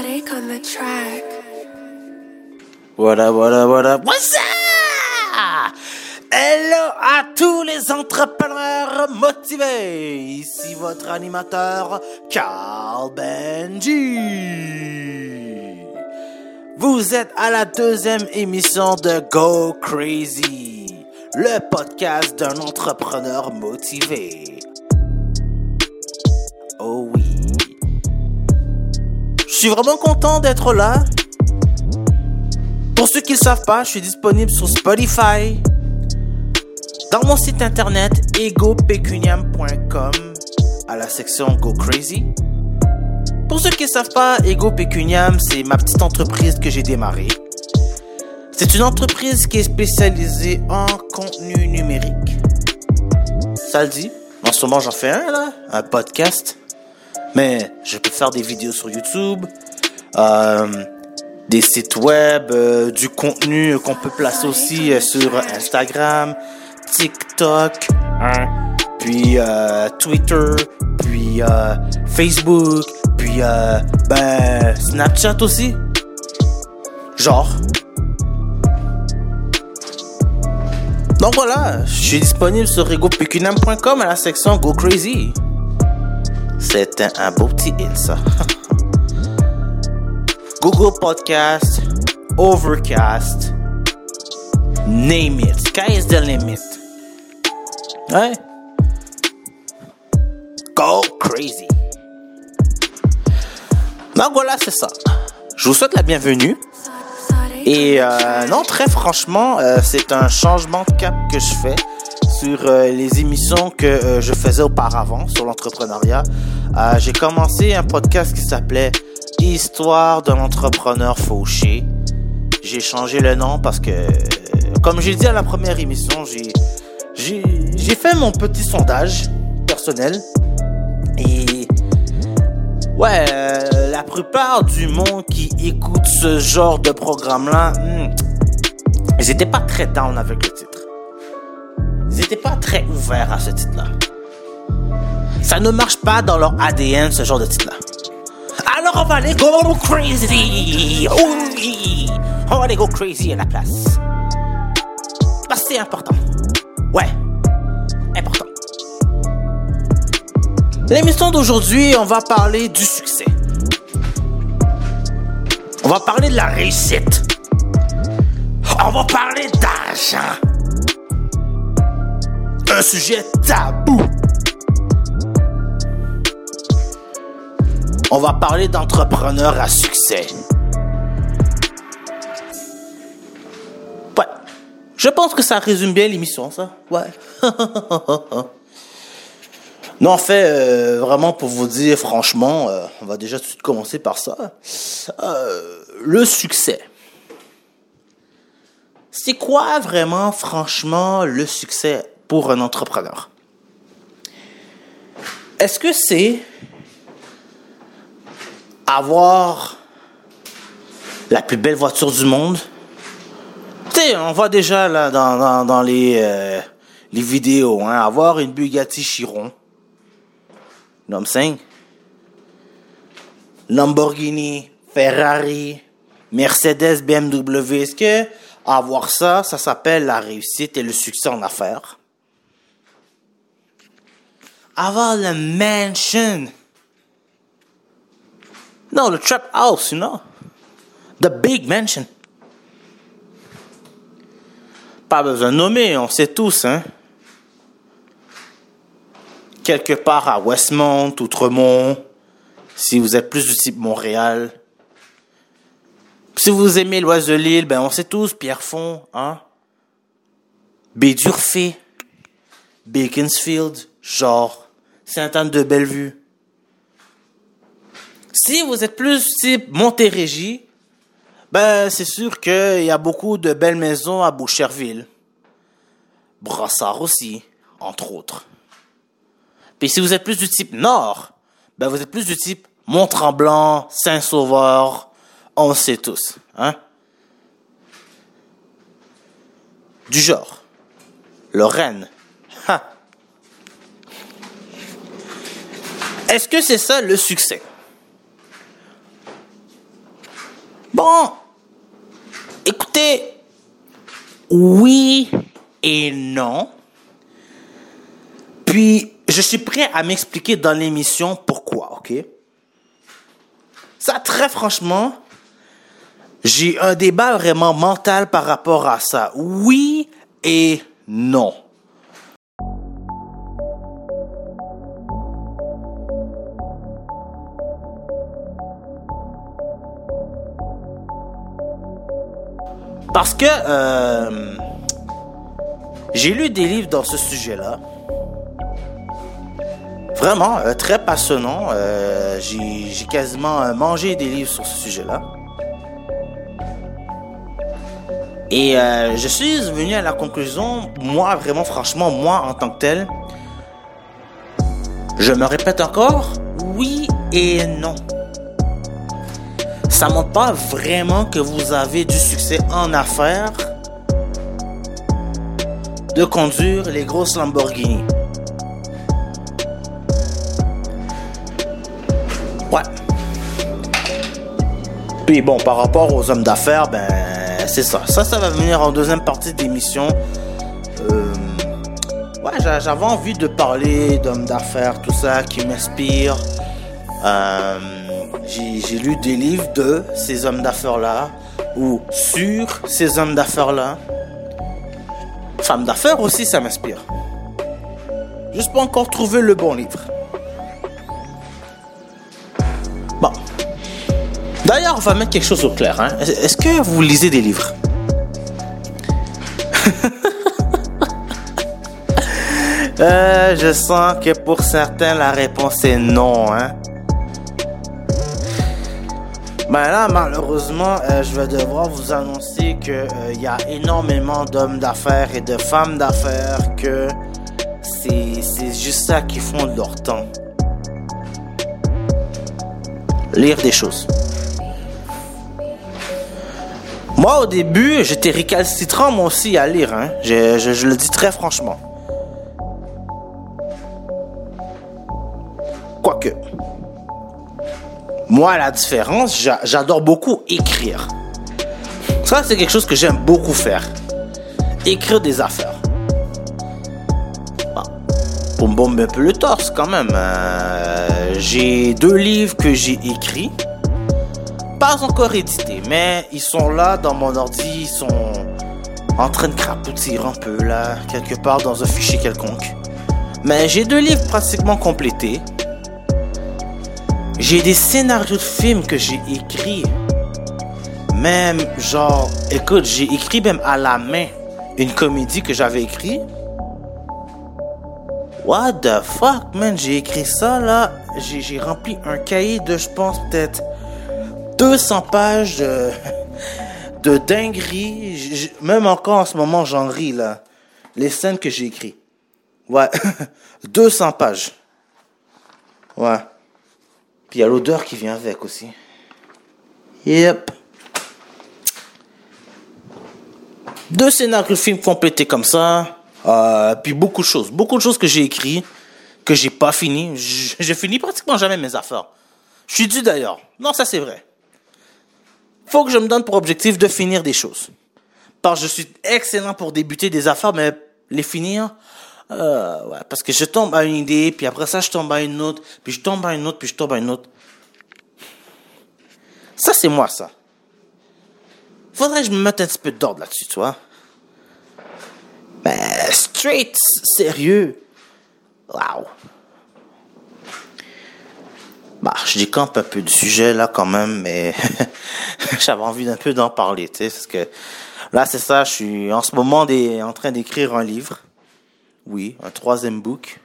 Exotic on the. What's up? Hello à tous les entrepreneurs motivés. Ici votre animateur, Carl Benji. Vous êtes à la deuxième émission de Go Crazy, le podcast d'un entrepreneur motivé. Suis vraiment content d'être là. Pour ceux qui ne savent pas, je suis disponible sur Spotify, dans mon site internet egopecuniam.com à la section Go Crazy. Pour ceux qui ne savent pas, Ego Pecuniam, c'est ma petite entreprise que j'ai démarrée. C'est une entreprise qui est spécialisée en contenu numérique. Ça le dit. En ce moment, j'en fais un, là, un podcast. Mais je peux faire des vidéos sur YouTube, euh, des sites web, euh, du contenu qu'on peut placer aussi euh, sur Instagram, TikTok, hein, puis Twitter, puis Facebook, puis ben Snapchat aussi. Genre. Donc voilà, je suis disponible sur egopecunam.com à la section Go Crazy. C'était un beau petit hit, ça. Google Podcast, Overcast, name it. Sky is the limit. Ouais. Go crazy. Donc voilà, c'est ça. Je vous souhaite la bienvenue. Et euh, non, très franchement, euh, c'est un changement de cap que je fais sur euh, les émissions que euh, je faisais auparavant sur l'entrepreneuriat. Euh, J'ai commencé un podcast qui s'appelait Histoire d'un entrepreneur fauché. J'ai changé le nom parce que, comme j'ai dit à la première émission, j'ai fait mon petit sondage personnel et Ouais, la plupart du monde qui écoute ce genre de programme-là, hmm, ils étaient pas très down avec le titre. Ils étaient pas très ouverts à ce titre-là. Ça ne marche pas dans leur ADN, ce genre de titre-là. Alors on va aller go crazy! Oui! On va aller go crazy à la place. Parce que c'est important. Ouais, important. L'émission d'aujourd'hui, on va parler du succès. On va parler de la réussite. On va parler d'argent. Un sujet tabou. On va parler d'entrepreneurs à succès. Ouais. Je pense que ça résume bien l'émission, ça. Ouais. Non, en fait, euh, vraiment pour vous dire franchement, euh, on va déjà tout de suite commencer par ça. Euh, le succès. C'est quoi vraiment, franchement, le succès? Pour un entrepreneur? Est-ce que c'est avoir la plus belle voiture du monde? Tu sais, on voit déjà là dans, dans, les, euh, les vidéos, hein, avoir une Bugatti Chiron. I'm saying? Lamborghini, Ferrari, Mercedes, BMW. Est-ce que avoir ça, ça s'appelle la réussite et le succès en affaires? Avoir le mansion. Non, le trap house, you know? The big mansion. Pas besoin de nommer, on sait tous, hein? quelque part à Westmont, Outremont, si vous êtes plus du type Montréal. Si vous aimez l'Ouest de l'île, ben on sait tous, Pierrefonds, hein? Bédurfé, Beaconsfield, genre, Sainte-Anne-de-Bellevue. Si vous êtes plus type Montérégie, ben c'est sûr qu'il y a beaucoup de belles maisons à Boucherville. Brossard aussi, entre autres. Puis si vous êtes plus du type Nord, ben vous êtes plus du type Mont-Tremblant, Saint-Sauveur, on sait tous, hein? Du genre, Lorraine. Est-ce que c'est ça le succès? Bon, écoutez, oui et non. Puis, je suis prêt à m'expliquer dans l'émission pourquoi, ok? Ça, très franchement, j'ai un débat vraiment mental par rapport à ça. Oui et non. Parce que euh, j'ai lu des livres dans ce sujet-là. Vraiment, euh, très passionnant. Euh, j'ai quasiment mangé des livres sur ce sujet-là. Et je suis venu à la conclusion, moi, vraiment, franchement, moi, en tant que tel, je me répète encore, oui et non. Ça montre pas vraiment que vous avez du succès en affaires de conduire les grosses Lamborghini. Ouais. Puis bon, par rapport aux hommes d'affaires, ben c'est ça. Ça, ça va venir en deuxième partie d'émission. Euh, ouais, j'a- j'avais envie de parler d'hommes d'affaires, tout ça qui m'inspire. Euh, j'ai lu des livres de ces hommes d'affaires-là ou sur ces hommes d'affaires-là. Femmes d'affaires aussi, ça m'inspire. Juste pas encore trouvé le bon livre. Bon. D'ailleurs, on va mettre quelque chose au clair. Hein. Est-ce que vous lisez des livres? Euh, Je sens que pour certains, la réponse est non. Hein. Ben là, malheureusement, euh, je vais devoir vous annoncer que euh, il y a énormément d'hommes d'affaires et de femmes d'affaires que c'est juste ça qui font de leur temps. Lire des choses. Moi, au début, j'étais récalcitrant, moi aussi, à lire. Hein. Je, je le dis très franchement. Quoique. Moi, la différence, j'a- j'adore beaucoup écrire. Ça, c'est quelque chose que j'aime beaucoup faire. Écrire des affaires. Bon. Pour me un peu le torse, quand même. euh, j'ai deux livres que j'ai écrits. Pas encore édités, mais ils sont là dans mon ordi. Ils sont en train de crapoutir un peu, là, quelque part dans un fichier quelconque. Mais j'ai deux livres pratiquement complétés. J'ai des scénarios de films que j'ai écrits. Même, genre, écoute, j'ai écrit même à la main une comédie que j'avais écrite. What the fuck, man? J'ai écrit ça, là. J'ai rempli un cahier de, je pense, peut-être 200 pages de, de dinguerie. Même encore en ce moment, j'en ris, là. Les scènes que j'ai écrites. Ouais. 200 pages. Ouais. Puis il y a l'odeur qui vient avec aussi. Yep. Deux scénarios films complétés comme ça. Euh, puis beaucoup de choses. Beaucoup de choses que j'ai écrites, que j'ai pas fini. J- Je finis pratiquement jamais mes affaires. Je suis dû d'ailleurs. Non, ça c'est vrai. Faut que je me donne pour objectif de finir des choses. Parce que je suis excellent pour débuter des affaires, mais les finir, euh, ouais, parce que je tombe à une idée, puis après ça, je tombe à une autre, puis je tombe à une autre, puis je tombe à une autre. Ça, c'est moi, ça. Faudrait que je me mette un petit peu d'ordre là-dessus, tu vois. Ben, straight, sérieux. Wow. Bah, je décampe un peu du sujet là quand même, mais j'avais envie d'un peu d'en parler, tu sais, parce que là c'est ça, je suis en ce moment en train d'écrire un livre, oui, un troisième book.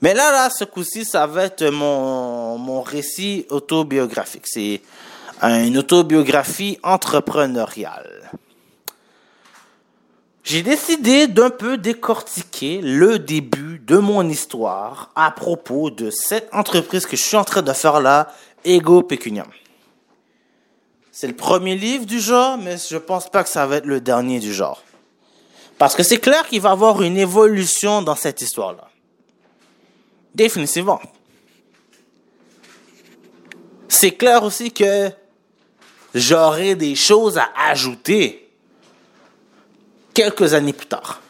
Mais là, là, ce coup-ci, ça va être mon, récit autobiographique. C'est une autobiographie entrepreneuriale. J'ai décidé d'un peu décortiquer le début de mon histoire à propos de cette entreprise que je suis en train de faire là, Ego Pecuniam. C'est le premier livre du genre, mais je pense pas que ça va être le dernier du genre. Parce que c'est clair qu'il va y avoir une évolution dans cette histoire-là. Définitivement. C'est clair aussi que j'aurai des choses à ajouter quelques années plus tard.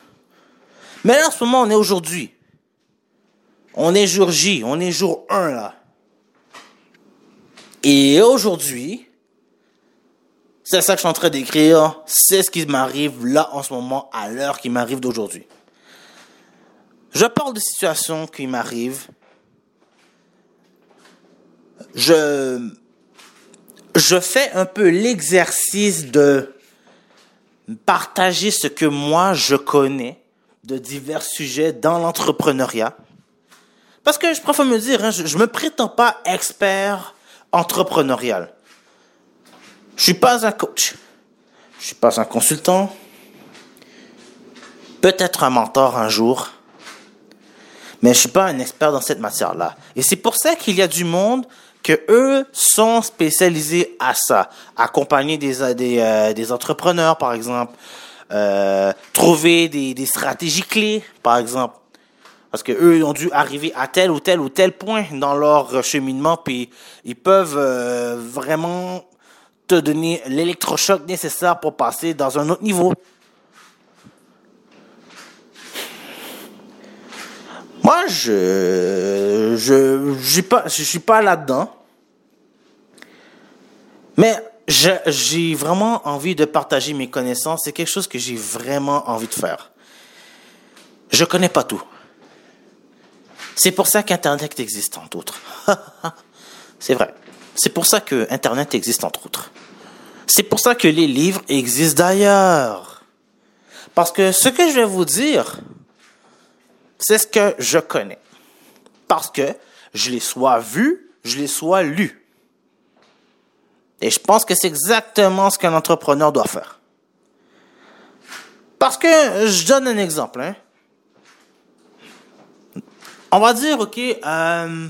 Mais là, en ce moment, on est aujourd'hui. On est jour J, on est jour 1 là. Et aujourd'hui, c'est ça que je suis en train d'écrire, c'est ce qui m'arrive là en ce moment, à l'heure qui m'arrive d'aujourd'hui. Je parle de situations qui m'arrivent. Je, fais un peu l'exercice de partager ce que moi je connais de divers sujets dans l'entrepreneuriat. Parce que je préfère me dire, hein, je, je me prétends pas expert entrepreneurial. Je suis pas un coach. Je suis pas un consultant. Peut-être un mentor un jour. Mais je suis pas un expert dans cette matière-là. Et c'est pour ça qu'il y a du monde que eux sont spécialisés à ça. Accompagner des, des, euh, des entrepreneurs, par exemple. Euh, trouver des, des stratégies clés, par exemple. Parce que eux ont dû arriver à tel ou tel ou tel point dans leur cheminement, puis ils peuvent euh, vraiment te donner l'électrochoc nécessaire pour passer dans un autre niveau. Moi, je je suis pas je suis pas là-dedans. Mais j'ai vraiment envie de partager mes connaissances, c'est quelque chose que j'ai vraiment envie de faire. Je connais pas tout. C'est pour ça qu'Internet existe, entre autres. c'est vrai. C'est pour ça que Internet existe, entre autres. C'est pour ça que les livres existent d'ailleurs. Parce que ce que je vais vous dire, c'est ce que je connais. Parce que je l'ai soit vu, je l'ai soit lu. Et je pense que c'est exactement ce qu'un entrepreneur doit faire. Parce que, je donne un exemple. Hein. On va dire, OK, euh,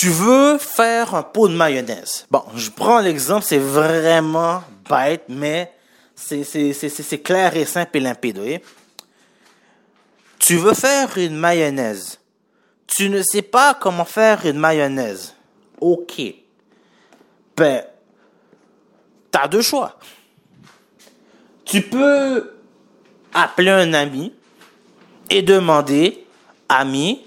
tu veux faire un pot de mayonnaise? Bon, je prends l'exemple, c'est vraiment bête, mais c'est clair et simple et limpide. Tu veux faire une mayonnaise. Tu ne sais pas comment faire une mayonnaise. OK. Ben, as deux choix. Tu peux appeler un ami et demander, ami,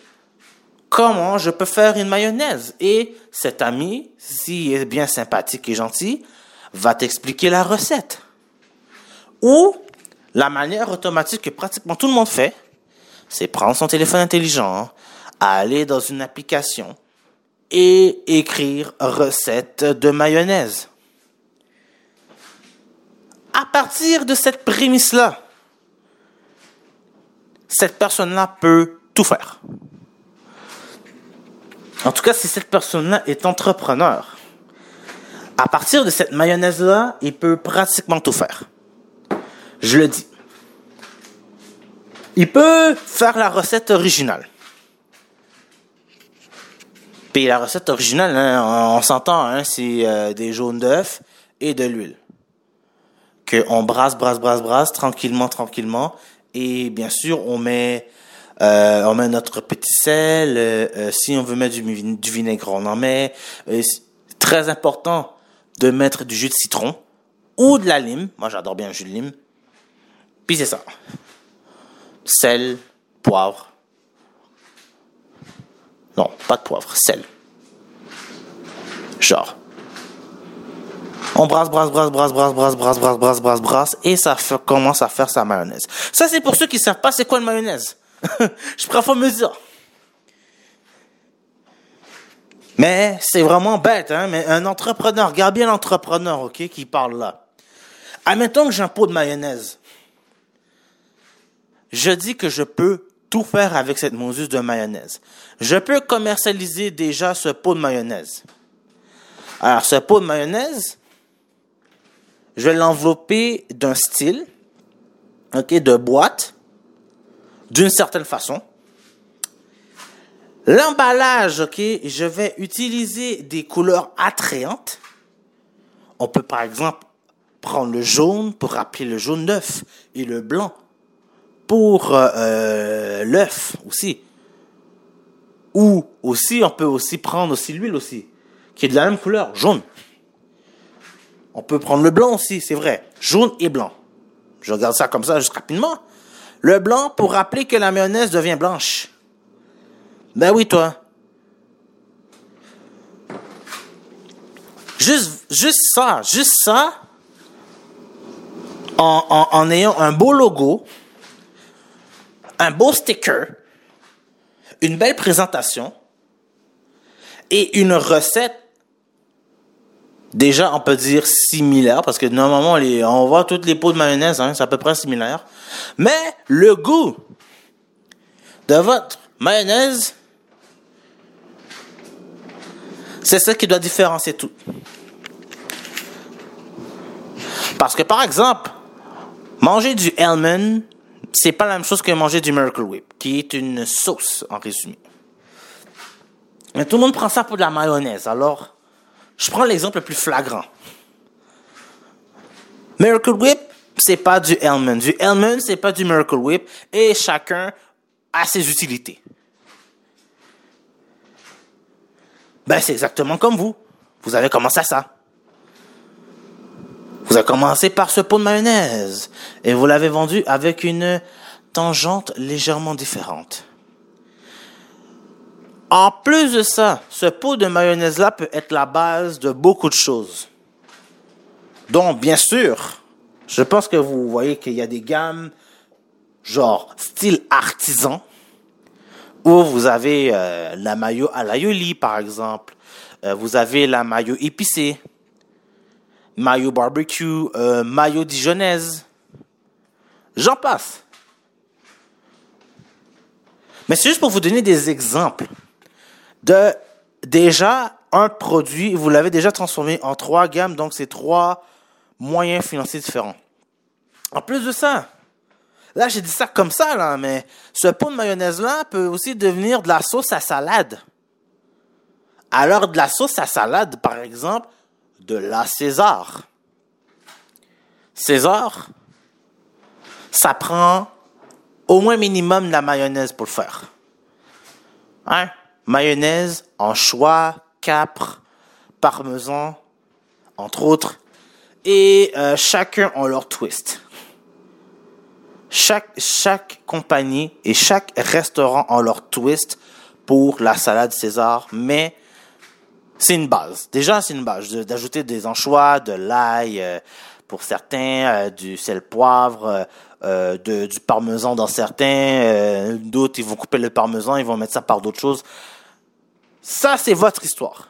comment je peux faire une mayonnaise. Et cet ami, s'il est bien sympathique et gentil, va t'expliquer la recette. Ou la manière automatique que pratiquement tout le monde fait, c'est prendre son téléphone intelligent, aller dans une application et écrire recette de mayonnaise. À partir de cette prémisse-là, cette personne-là peut tout faire. En tout cas, si cette personne-là est entrepreneur, à partir de cette mayonnaise-là, il peut pratiquement tout faire. Je le dis. Il peut faire la recette originale. Puis la recette originale, hein, on s'entend, hein, c'est euh, des jaunes d'œufs et de l'huile. Que on brasse, brasse, brasse, brasse, tranquillement, tranquillement. Et bien sûr, on met euh, on met notre petit sel. Euh, euh, si on veut mettre du, vinaigre, on en met. très important de mettre du jus de citron ou de la lime. Moi, j'adore bien le jus de lime. Puis c'est ça. Sel, poivre. Non, pas de poivre, sel. Genre. On brasse, brasse, brasse, brasse, brasse, brasse, brasse, brasse, brasse, brasse, brasse, et ça commence à faire sa mayonnaise. Ça, c'est pour ceux qui savent pas c'est quoi une mayonnaise. je préfère me. Mais c'est vraiment bête, hein? Mais un entrepreneur, regarde bien l'entrepreneur, ok, qui parle là. Admettons que j'ai un pot de mayonnaise. Je dis que je peux tout faire avec cette mousseuse de mayonnaise. Je peux commercialiser déjà ce pot de mayonnaise. Alors, ce pot de mayonnaise, je vais l'envelopper d'un style, ok, de boîte, d'une certaine façon. L'emballage, ok, je vais utiliser des couleurs attrayantes. On peut par exemple prendre le jaune pour rappeler le jaune d'œuf et le blanc pour euh, euh, l'œuf aussi. Ou aussi, on peut aussi prendre aussi l'huile aussi, qui est de la même couleur, jaune. On peut prendre le blanc aussi, c'est vrai. Jaune et blanc. Je regarde ça comme ça juste rapidement. Le blanc pour rappeler que la mayonnaise devient blanche. Ben oui, toi. Juste, juste ça, juste ça, en, en, en ayant un beau logo, un beau sticker, une belle présentation et une recette déjà on peut dire similaire parce que normalement on voit toutes les pots de mayonnaise hein, c'est à peu près similaire. Mais le goût de votre mayonnaise c'est ça qui doit différencier tout. Parce que par exemple manger du Hellman c'est pas la même chose que manger du Miracle Whip qui est une sauce en résumé. Mais tout le monde prend ça pour de la mayonnaise alors je prends l'exemple le plus flagrant. Miracle Whip, c'est pas du Hellman. Du Hellman, c'est pas du Miracle Whip. Et chacun a ses utilités. Ben, c'est exactement comme vous. Vous avez commencé à ça. Vous avez commencé par ce pot de mayonnaise. Et vous l'avez vendu avec une tangente légèrement différente. En plus de ça, ce pot de mayonnaise-là peut être la base de beaucoup de choses. Donc, bien sûr, je pense que vous voyez qu'il y a des gammes genre style artisan, où vous avez euh, la mayo à l'aioli, par exemple. Euh, vous avez la mayo épicée, mayo barbecue, euh, mayo dijonnaise. J'en passe. Mais c'est juste pour vous donner des exemples de déjà un produit, vous l'avez déjà transformé en trois gammes, donc c'est trois moyens financiers différents. En plus de ça, là j'ai dit ça comme ça, là, mais ce pot de mayonnaise-là peut aussi devenir de la sauce à salade. Alors de la sauce à salade, par exemple, de la César. César, ça prend au moins minimum de la mayonnaise pour le faire. Hein? Mayonnaise, anchois, capre, parmesan, entre autres. Et euh, chacun ont leur twist. Chaque, chaque compagnie et chaque restaurant ont leur twist pour la salade César, mais c'est une base. Déjà, c'est une base d'ajouter des anchois, de l'ail euh, pour certains, euh, du sel poivre, du parmesan dans certains. d'autres, ils vont couper le parmesan, ils vont mettre ça par d'autres choses. Ça, c'est votre histoire.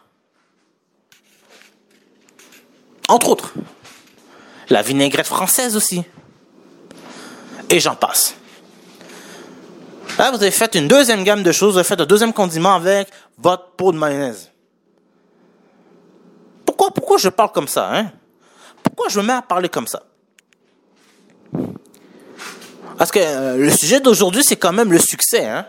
Entre autres. La vinaigrette française aussi. Et j'en passe. Là, vous avez fait une deuxième gamme de choses, vous avez fait un deuxième condiment avec votre pot de mayonnaise. Pourquoi, pourquoi je parle comme ça, hein? Pourquoi je me mets à parler comme ça? Parce que euh, le sujet d'aujourd'hui, c'est quand même le succès, hein?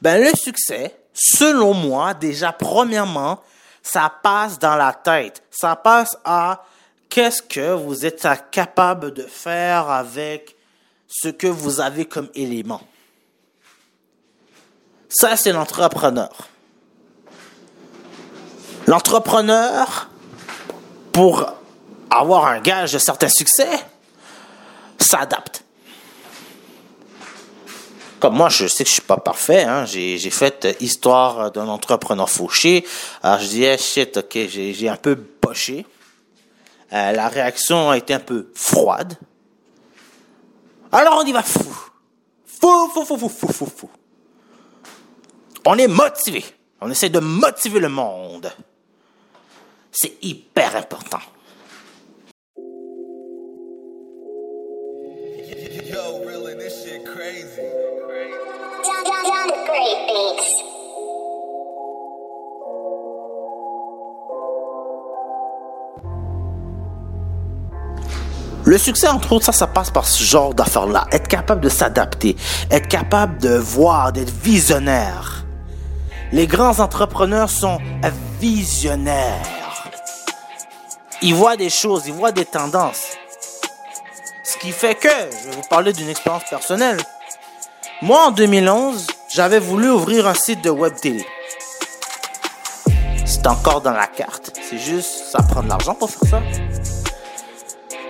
Ben, le succès, selon moi, déjà, premièrement, ça passe dans la tête. Ça passe à qu'est-ce que vous êtes capable de faire avec ce que vous avez comme élément. Ça, c'est l'entrepreneur. L'entrepreneur, pour avoir un gage de certain succès, s'adapte comme moi, je sais que je suis pas parfait. Hein. J'ai, fait euh, histoire d'un entrepreneur fauché. Alors je disais, shit, ok, j'ai, un peu poché. Euh, la réaction a été un peu froide. Alors on y va fou. Fou, fou, fou, fou, fou, fou, fou. On est motivé. On essaie de motiver le monde. C'est hyper important. Le succès, entre autres, ça, ça passe par ce genre d'affaires-là. Être capable de s'adapter, être capable de voir, d'être visionnaire. Les grands entrepreneurs sont visionnaires. Ils voient des choses, ils voient des tendances. Ce qui fait que, je vais vous parler d'une expérience personnelle. Moi, en 2011, j'avais voulu ouvrir un site de web télé. C'est encore dans la carte. C'est juste, ça prend de l'argent pour faire ça.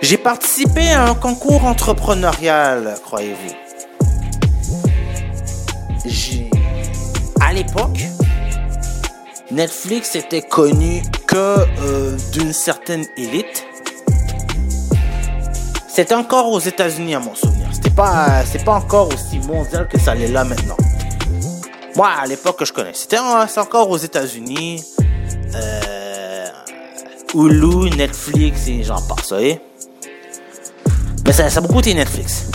J'ai participé à un concours entrepreneurial, croyez-vous. J'ai, à l'époque, Netflix était connu que euh, d'une certaine élite. C'était encore aux États-Unis à mon souvenir. C'était pas, c'est pas encore aussi mondial que ça l'est là maintenant. Moi, à l'époque que je connais, c'était encore aux États-Unis. Euh, Hulu, Netflix et j'en passe, vous voyez. Mais ça, ça a beaucoup été Netflix.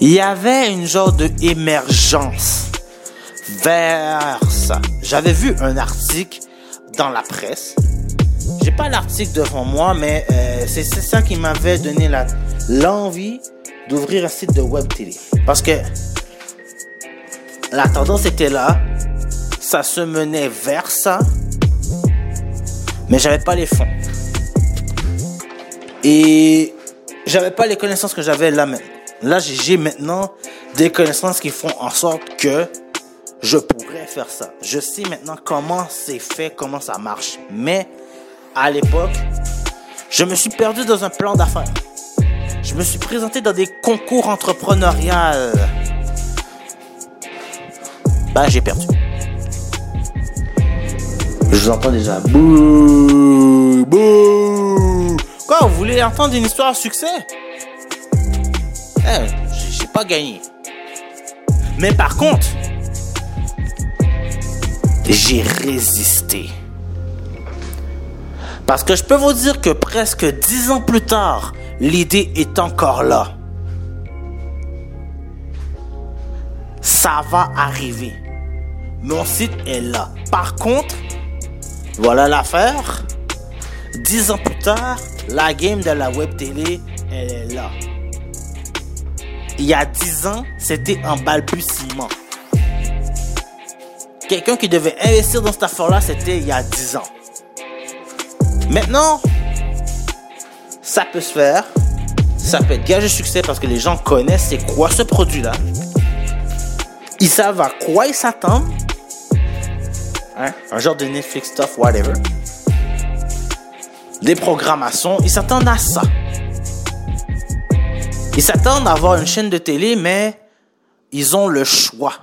Il y avait une genre de émergence vers ça. J'avais vu un article dans la presse. J'ai pas l'article devant moi, mais euh, c'est ça qui m'avait donné l'envie d'ouvrir un site de web télé. Parce que la tendance était là, ça se menait vers ça, mais j'avais pas les fonds. Et j'avais pas les connaissances que j'avais là maintenant. Là, j'ai- maintenant des connaissances qui font en sorte que je pourrais faire ça. Je sais maintenant comment c'est fait, comment ça marche. Mais à l'époque, je me suis perdu dans un plan d'affaires. Je me suis présenté dans des concours entrepreneuriaux. Ben, j'ai perdu. Je vous entends déjà. Bouh, bouh. Quoi, vous voulez entendre une histoire à succès? Eh, j'ai- pas gagné. Mais par contre, j'ai résisté. Parce que je peux vous dire que presque dix ans plus tard, l'idée est encore là. Ça va arriver. Mon site est là. Par contre, voilà l'affaire. Dix ans plus tard, la game de la web télé, elle est là. Il y a dix ans, c'était en balbutiement. Quelqu'un qui devait investir dans cette affaire-là, c'était il y a dix ans. Maintenant, ça peut se faire. Ça peut être gage de succès parce que les gens connaissent c'est quoi ce produit-là. Ils savent à quoi ils s'attendent. Hein? Un genre de Netflix stuff, whatever. Des programmations, ils s'attendent à ça. Ils s'attendent à avoir une chaîne de télé, mais ils ont le choix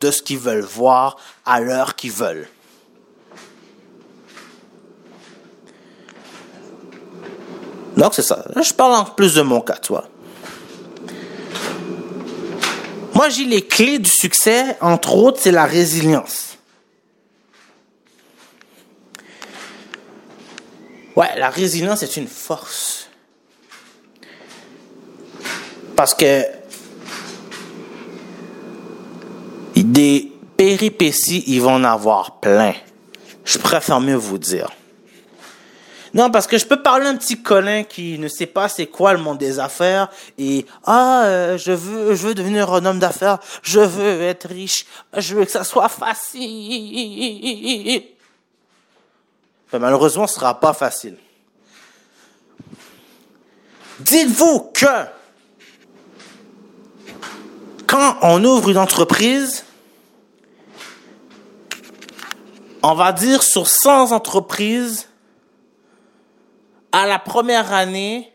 de ce qu'ils veulent voir à l'heure qu'ils veulent. Donc c'est ça. Je parle en plus de mon cas, toi. Moi, j'ai les clés du succès, entre autres, c'est la résilience. Ouais, la résilience est une force. Parce que des péripéties, ils vont en avoir plein. Je préfère mieux vous dire. Non, parce que je peux parler à un petit Colin qui ne sait pas c'est quoi le monde des affaires et ah euh, je veux je veux devenir un homme d'affaires, je veux être riche, je veux que ça soit facile. Mais malheureusement, ce sera pas facile. Dites-vous que quand on ouvre une entreprise, on va dire sur 100 entreprises, à la première année,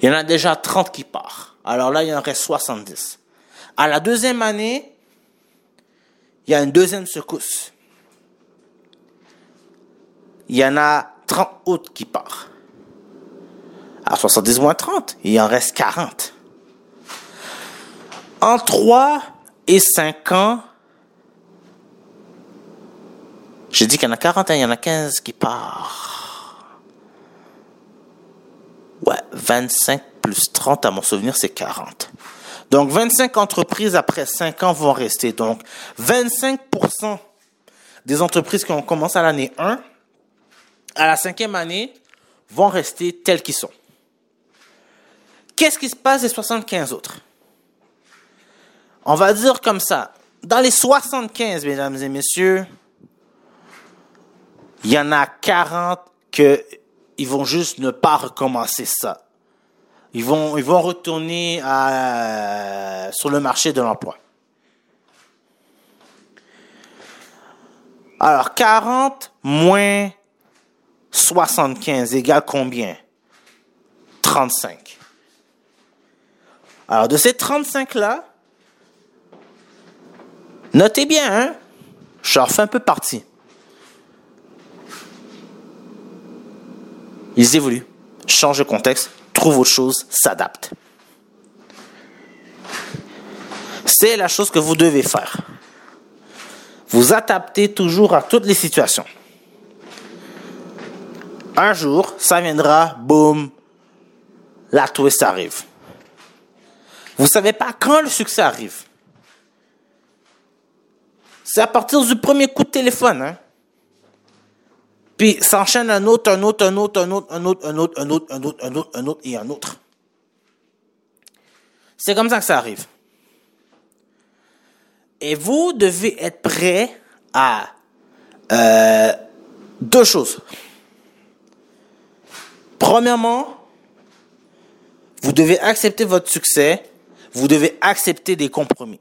il y en a déjà 30 qui partent. Alors là, il en reste 70. À la deuxième année, il y a une deuxième secousse. Il y en a 30 autres qui partent. À 70 moins 30, il en reste 40. En 3 et 5 ans, j'ai dit qu'il y en a 40, hein, il y en a 15 qui partent. Ouais, 25 plus 30, à mon souvenir, c'est 40. Donc, 25 entreprises après 5 ans vont rester. Donc, 25% des entreprises qui ont commencé à l'année 1, à la cinquième année, vont rester telles qu'ils sont. Qu'est-ce qui se passe des 75 autres? On va dire comme ça. Dans les 75, mesdames et messieurs, il y en a 40 que ils vont juste ne pas recommencer ça. Ils vont, retourner sur le marché de l'emploi. Alors, 40 moins 75 égale combien? 35. Alors, de ces 35-là, notez bien, hein, je refais un peu partie. Ils évoluent, changent de contexte, trouvent autre chose, s'adaptent. C'est la chose que vous devez faire. Vous adaptez toujours à toutes les situations. Un jour, ça viendra, boum, la twist arrive. Vous savez pas quand le succès arrive. C'est à partir du premier coup de téléphone, hein. Puis s'enchaîne un autre, un autre, un autre, un autre, un autre, un autre, un autre, un autre, un autre, un autre et un autre. C'est comme ça que ça arrive. Et vous devez être prêt à euh, deux choses. Premièrement, vous devez accepter votre succès, vous devez accepter des compromis.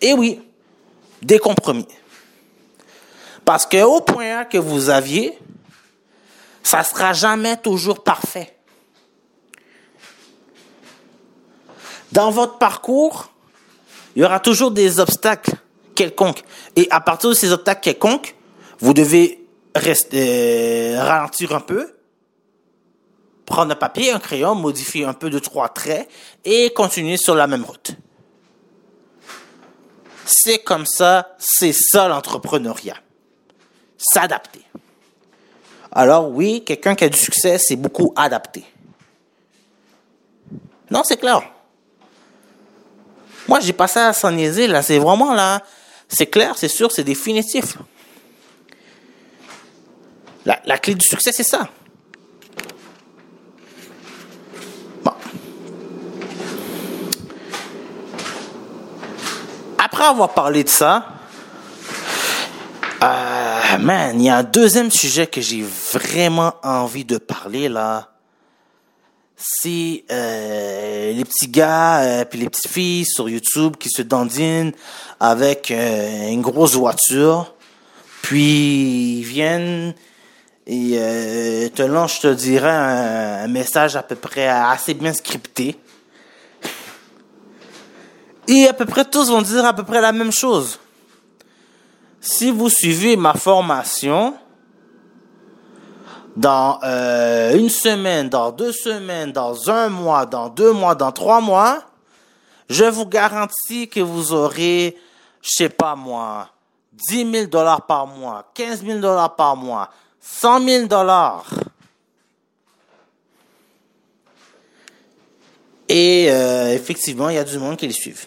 Et oui, des compromis. Parce que au point A que vous aviez, ça sera jamais toujours parfait. Dans votre parcours, il y aura toujours des obstacles quelconques. Et à partir de ces obstacles quelconques, vous devez rester, euh, ralentir un peu, prendre un papier, un crayon, modifier un peu de trois traits et continuer sur la même route. C'est comme ça, c'est ça l'entrepreneuriat. S'adapter. Alors oui, quelqu'un qui a du succès, c'est beaucoup adapté. Non, c'est clair. Moi, j'ai passé à s'en niaiser, là. C'est vraiment là. C'est clair, c'est sûr, c'est définitif. La, la clé du succès, c'est ça. Après avoir parlé de ça, euh, man, il y a un deuxième sujet que j'ai vraiment envie de parler là c'est euh, les petits gars euh, puis les petites filles sur YouTube qui se dandinent avec euh, une grosse voiture, puis ils viennent et te lancent, je te dirais, un, message à peu près assez bien scripté. Et à peu près tous vont dire à peu près la même chose. Si vous suivez ma formation, dans euh, une semaine, dans deux semaines, dans un mois, dans deux mois, dans trois mois, je vous garantis que vous aurez, je sais pas moi, 10 000 dollars par mois, 15 000 dollars par mois, 100 000 dollars. Et euh, effectivement, il y a du monde qui les suivent.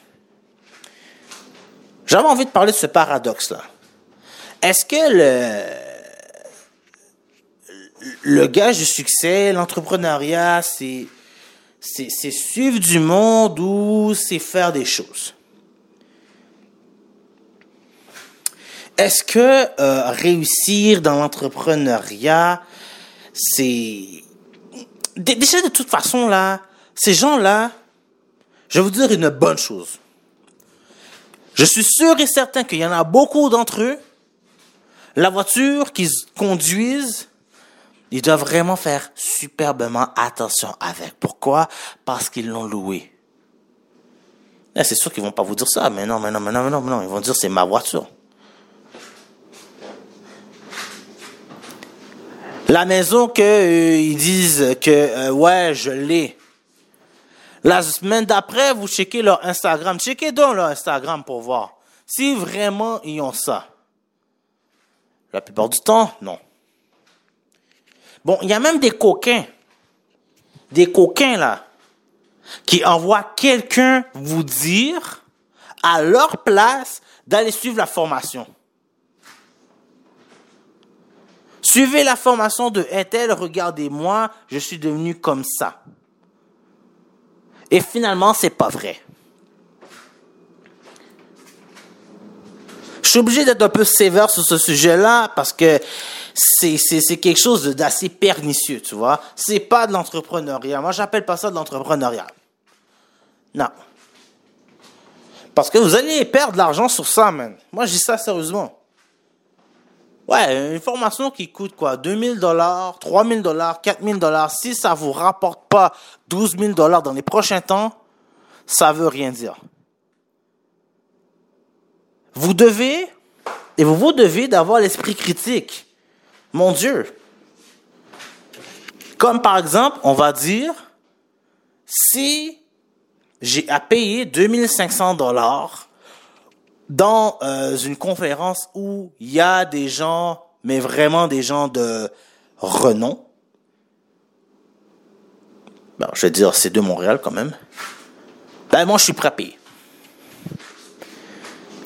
J'avais envie de parler de ce paradoxe-là. Est-ce que le gage du succès, l'entrepreneuriat, c'est, c'est, c'est suivre du monde ou c'est faire des choses? Est-ce que euh, réussir dans l'entrepreneuriat, c'est... Déjà, de toute façon, là, ces gens-là, je vais vous dire une bonne chose. Je suis sûr et certain qu'il y en a beaucoup d'entre eux, la voiture qu'ils conduisent, ils doivent vraiment faire superbement attention avec. Pourquoi? Parce qu'ils l'ont loué. Eh, c'est sûr qu'ils vont pas vous dire ça, mais non, mais non, mais non, mais non, mais non. Ils vont dire c'est ma voiture. La maison que euh, ils disent que euh, ouais, je l'ai. La semaine d'après, vous checkez leur Instagram. Checkez donc leur Instagram pour voir si vraiment ils ont ça. La plupart du temps, non. Bon, il y a même des coquins, des coquins là, qui envoient quelqu'un vous dire à leur place d'aller suivre la formation. Suivez la formation de Intel, regardez-moi, je suis devenu comme ça. Et finalement, c'est pas vrai. Je suis obligé d'être un peu sévère sur ce sujet-là parce que c'est, quelque chose d'assez pernicieux, tu vois. C'est pas de l'entrepreneuriat. Moi, j'appelle pas ça de l'entrepreneuriat. Non. Parce que vous allez perdre de l'argent sur ça, man. Moi, je dis ça sérieusement. Ouais, une formation qui coûte quoi? 2000 dollars, 3000 dollars, 4000 dollars. Si ça vous rapporte pas 12 000 dollars dans les prochains temps, ça veut rien dire. Vous devez, et vous devez d'avoir l'esprit critique. Mon Dieu. Comme par exemple, on va dire, si j'ai à payer 2500 dollars dans euh, une conférence où il y a des gens, mais vraiment des gens de renom, ben, je vais dire c'est de Montréal quand même, ben moi je suis payer.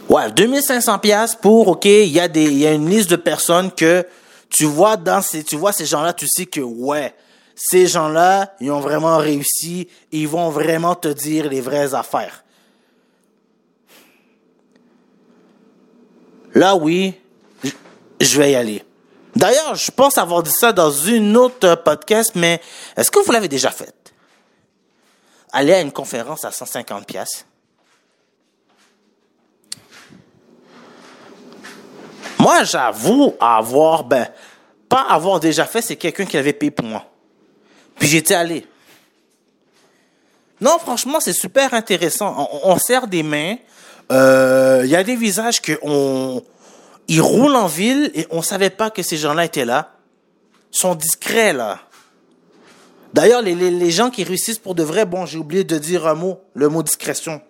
Ouais, 2500 pièces pour OK, il y a des il y a une liste de personnes que tu vois dans ces tu vois ces gens-là, tu sais que ouais, ces gens-là, ils ont vraiment réussi, ils vont vraiment te dire les vraies affaires. Là oui, je vais y aller. D'ailleurs, je pense avoir dit ça dans une autre podcast, mais est-ce que vous l'avez déjà fait? Aller à une conférence à 150 pièces Moi, j'avoue avoir, ben, pas avoir déjà fait, c'est quelqu'un qui avait payé pour moi. Puis j'étais allé. Non, franchement, c'est super intéressant. On, serre des mains. Il euh, y a des visages que on, ils roulent en ville et on savait pas que ces gens-là étaient là. Ils sont discrets là. D'ailleurs, les, les, les gens qui réussissent pour de vrai, bon, j'ai oublié de dire un mot, le mot discrétion.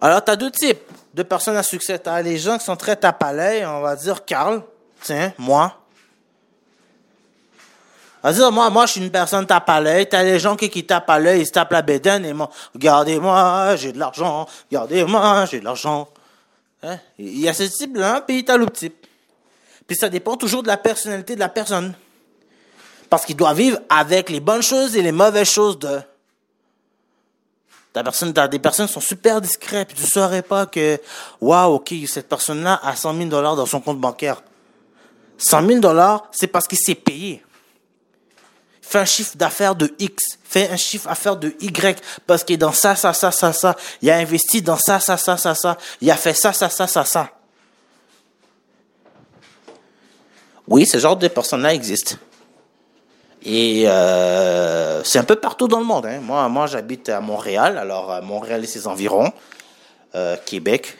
Alors, tu as deux types de personnes à succès. Tu as les gens qui sont très tape on va dire Carl, tiens, moi. Moi, moi, je suis une personne tape à l'œil. T'as les gens qui, qui tapent à l'œil, ils se tapent la bédaine et moi, regardez-moi, j'ai de l'argent, regardez-moi, j'ai de l'argent. Hein? Il y a ce type-là, puis t'as l'autre type. Puis ça dépend toujours de la personnalité de la personne. Parce qu'il doit vivre avec les bonnes choses et les mauvaises choses de. Ta personne, t'as des personnes qui sont super discrètes, puis tu saurais pas que, waouh, ok, cette personne-là a 100 000 dollars dans son compte bancaire. 100 000 dollars, c'est parce qu'il s'est payé. Fait un chiffre d'affaires de X, fait un chiffre d'affaires de Y, parce qu'il est dans ça, ça, ça, ça, ça. Il a investi dans ça, ça, ça, ça, ça. Il a fait ça, ça, ça, ça, ça. Oui, ce genre de personnes-là existent. Et euh, c'est un peu partout dans le monde. Hein. Moi, moi j'habite à Montréal, alors Montréal et ses environs, euh, Québec,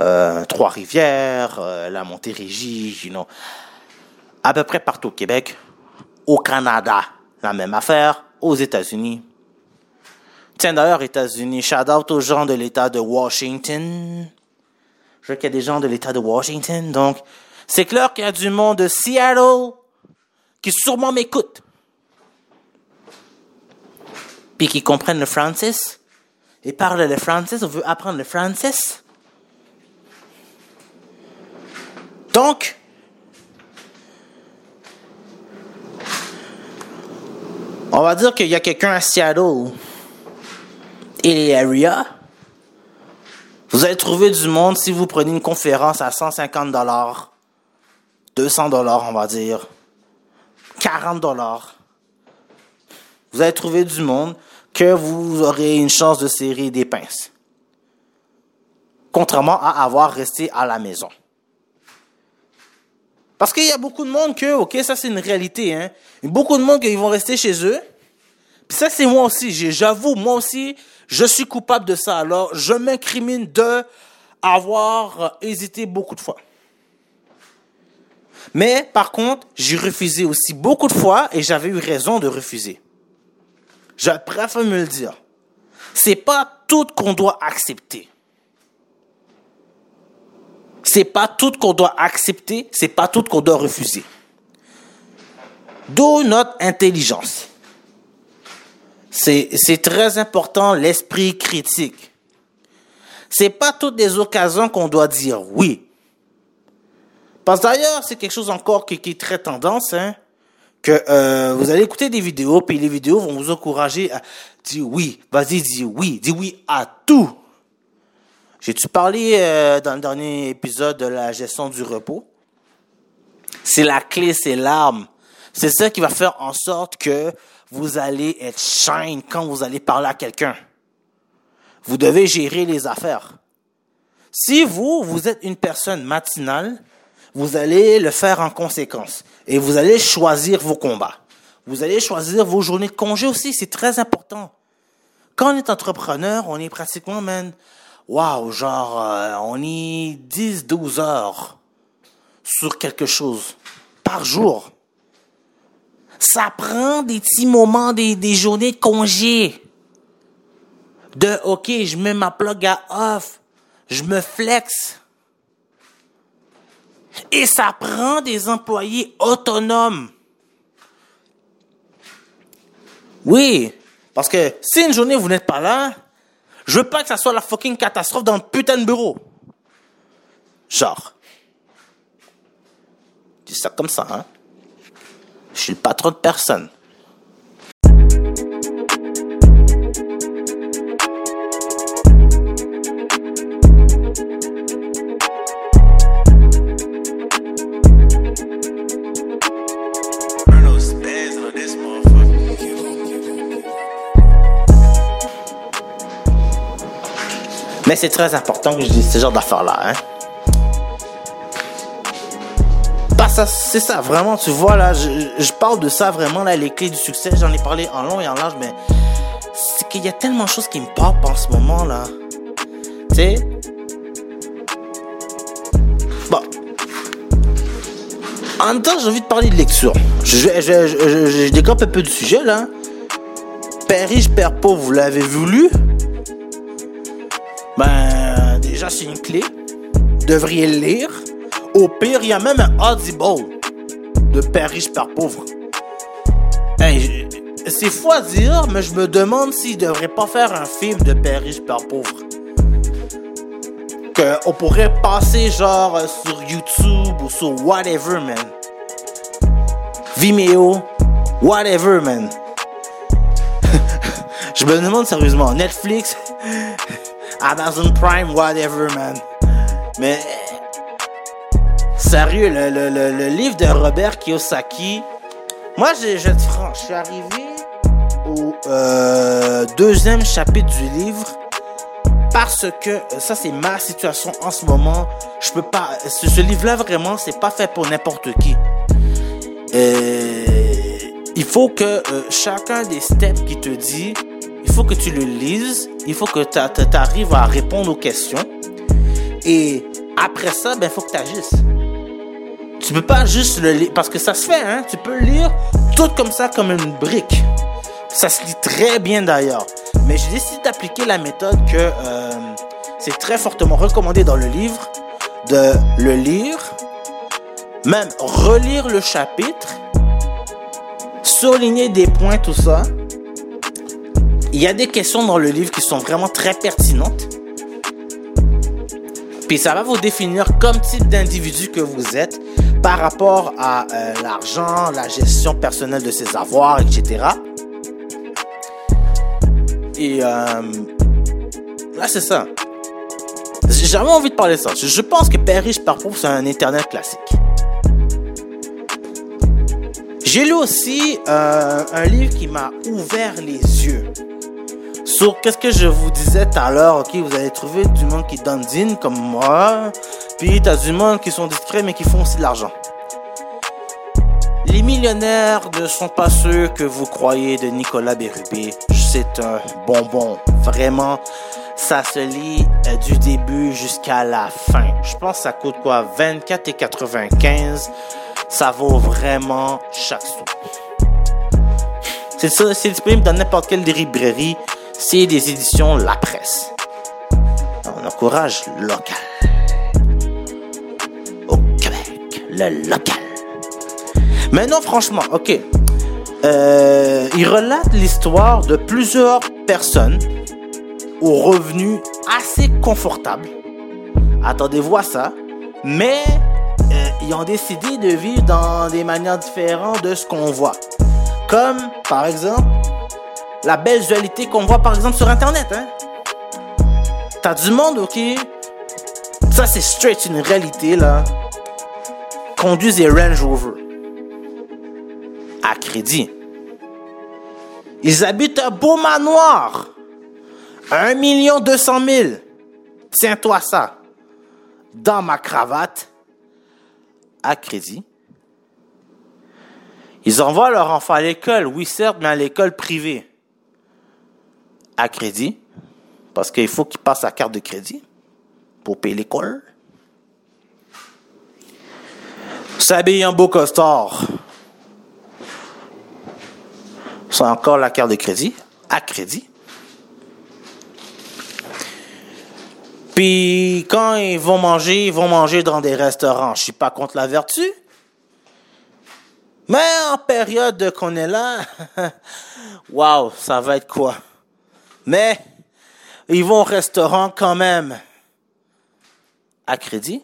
euh, Trois-Rivières, euh, la Montérégie, you know. à peu près partout au Québec, au Canada, la même affaire, aux États-Unis. Tiens d'ailleurs, États-Unis, shout out aux gens de l'État de Washington. Je vois qu'il y a des gens de l'État de Washington, donc c'est clair qu'il y a du monde de Seattle, qui sûrement m'écoutent, puis qui comprennent le français, et parlent le français, on veut apprendre le français. Donc, on va dire qu'il y a quelqu'un à Seattle et area. Vous allez trouver du monde si vous prenez une conférence à 150 dollars, 200 dollars, on va dire. 40 dollars. Vous allez trouver du monde que vous aurez une chance de serrer des pinces. Contrairement à avoir resté à la maison. Parce qu'il y a beaucoup de monde que, ok, ça c'est une réalité, hein. Il y a beaucoup de monde qui vont rester chez eux. Ça c'est moi aussi, j'avoue, moi aussi, je suis coupable de ça. Alors, je m'incrimine de avoir hésité beaucoup de fois. Mais par contre, j'ai refusé aussi beaucoup de fois et j'avais eu raison de refuser. Je préfère me le dire. C'est pas tout qu'on doit accepter. C'est pas tout qu'on doit accepter, c'est pas tout qu'on doit refuser. D'où notre intelligence. C'est très important l'esprit critique. C'est pas toutes les occasions qu'on doit dire oui. Parce d'ailleurs, c'est quelque chose encore qui, est très tendance, hein, que euh, vous allez écouter des vidéos, puis les vidéos vont vous encourager à dire oui, vas-y, dis oui, dis oui à tout. J'ai-tu parlé euh, dans le dernier épisode de la gestion du repos? C'est la clé, c'est l'arme. C'est ça qui va faire en sorte que vous allez être shine quand vous allez parler à quelqu'un. Vous devez gérer les affaires. Si vous, vous êtes une personne matinale, vous allez le faire en conséquence. Et vous allez choisir vos combats. Vous allez choisir vos journées de congé aussi, c'est très important. Quand on est entrepreneur, on est pratiquement, man, waouh, genre, euh, on est 10, 12 heures sur quelque chose par jour. Ça prend des petits moments, des, des journées de congé. De, OK, je mets ma plug à off. Je me flex. Et ça prend des employés autonomes. Oui, parce que si une journée vous n'êtes pas là, je veux pas que ça soit la fucking catastrophe dans le putain de bureau. Genre. Dis ça comme ça, hein. Je suis le patron de personne. Mais c'est très important que je dise ce genre d'affaires-là, hein. C'est ça, vraiment, tu vois, là, je, je parle de ça, vraiment, là, les clés du succès, j'en ai parlé en long et en large, mais c'est qu'il y a tellement de choses qui me pop en ce moment, là. Tu sais? Bon. En même temps, j'ai envie de parler de lecture. Je, je, je, un peu du sujet, là. Père riche, père pauvre, vous l'avez voulu? Une clé. Devriez lire. Au pire, il y a même un audible de Père riche, Père pauvre. C'est fou à dire, mais je me demande s'il devrait pas faire un film de Père riche, Père pauvre. Que on pourrait passer genre sur YouTube ou sur whatever, man. Vimeo, whatever, man. je me demande sérieusement, Netflix, Amazon Prime, whatever, man. Mais sérieux, le, le, le, livre de Robert Kiyosaki, moi, je, je être franc, je suis arrivé au euh, deuxième chapitre du livre parce que euh, ça, c'est ma situation en ce moment. Je peux pas. Ce, ce livre-là, vraiment, c'est pas fait pour n'importe qui. Euh, il faut que euh, chacun des steps qui te dit, il faut que tu le lises, il faut que tu arrives à répondre aux questions. Et après ça, ben, faut que tu agisses. Tu peux pas juste le lire, parce que ça se fait, hein. Tu peux lire tout comme ça, comme une brique. Ça se lit très bien d'ailleurs. Mais j'ai décidé d'appliquer la méthode que euh, c'est très fortement recommandé dans le livre de le lire, même relire le chapitre, souligner des points, tout ça. Il y a des questions dans le livre qui sont vraiment très pertinentes. Puis ça va vous définir comme type d'individu que vous êtes par rapport à euh, l'argent, la gestion personnelle de ses avoirs, etc. Et euh, là, c'est ça. J'ai jamais envie de parler de ça. Je, pense que Père riche, Père c'est un internet classique. J'ai lu aussi euh, un livre qui m'a ouvert les yeux sur qu'est-ce que je vous disais tout à l'heure. Ok, vous allez trouver du monde qui dandine comme moi, puis t'as du monde qui sont discrets mais qui font aussi de l'argent. Les millionnaires ne sont pas ceux que vous croyez de Nicolas Bérubé. C'est un bonbon. Vraiment, ça se lit euh, du début jusqu'à la fin. Je pense que ça coûte quoi 24,95. Ça vaut vraiment chaque sou. C'est ça, c'est disponible dans n'importe quelle des librairies. C'est des éditions La Presse. On encourage local. Au Québec, le local. Mais non, franchement, ok. Euh, il relate l'histoire de plusieurs personnes aux revenus assez confortables. Attendez-vous ça. Mais euh, ils ont décidé de vivre dans des manières différentes de ce qu'on voit. Comme, par exemple, la belle dualité qu'on voit, par exemple, sur Internet. Hein? T'as du monde, ok? Ça, c'est straight une réalité, là. Conduisent des Range Rover. À crédit. Ils habitent un beau manoir. 1 million 200 000. Tiens-toi ça. dans ma cravate à crédit. Ils envoient leur enfant à l'école, oui certes, mais à l'école privée. À crédit, parce qu'il faut qu'il passe la carte de crédit pour payer l'école. S'habille en beau costard. C'est encore la carte de crédit, à crédit. Puis quand ils vont manger, ils vont manger dans des restaurants. Je suis pas contre la vertu. Mais en période qu'on est là, waouh, ça va être quoi? Mais ils vont au restaurant quand même à crédit.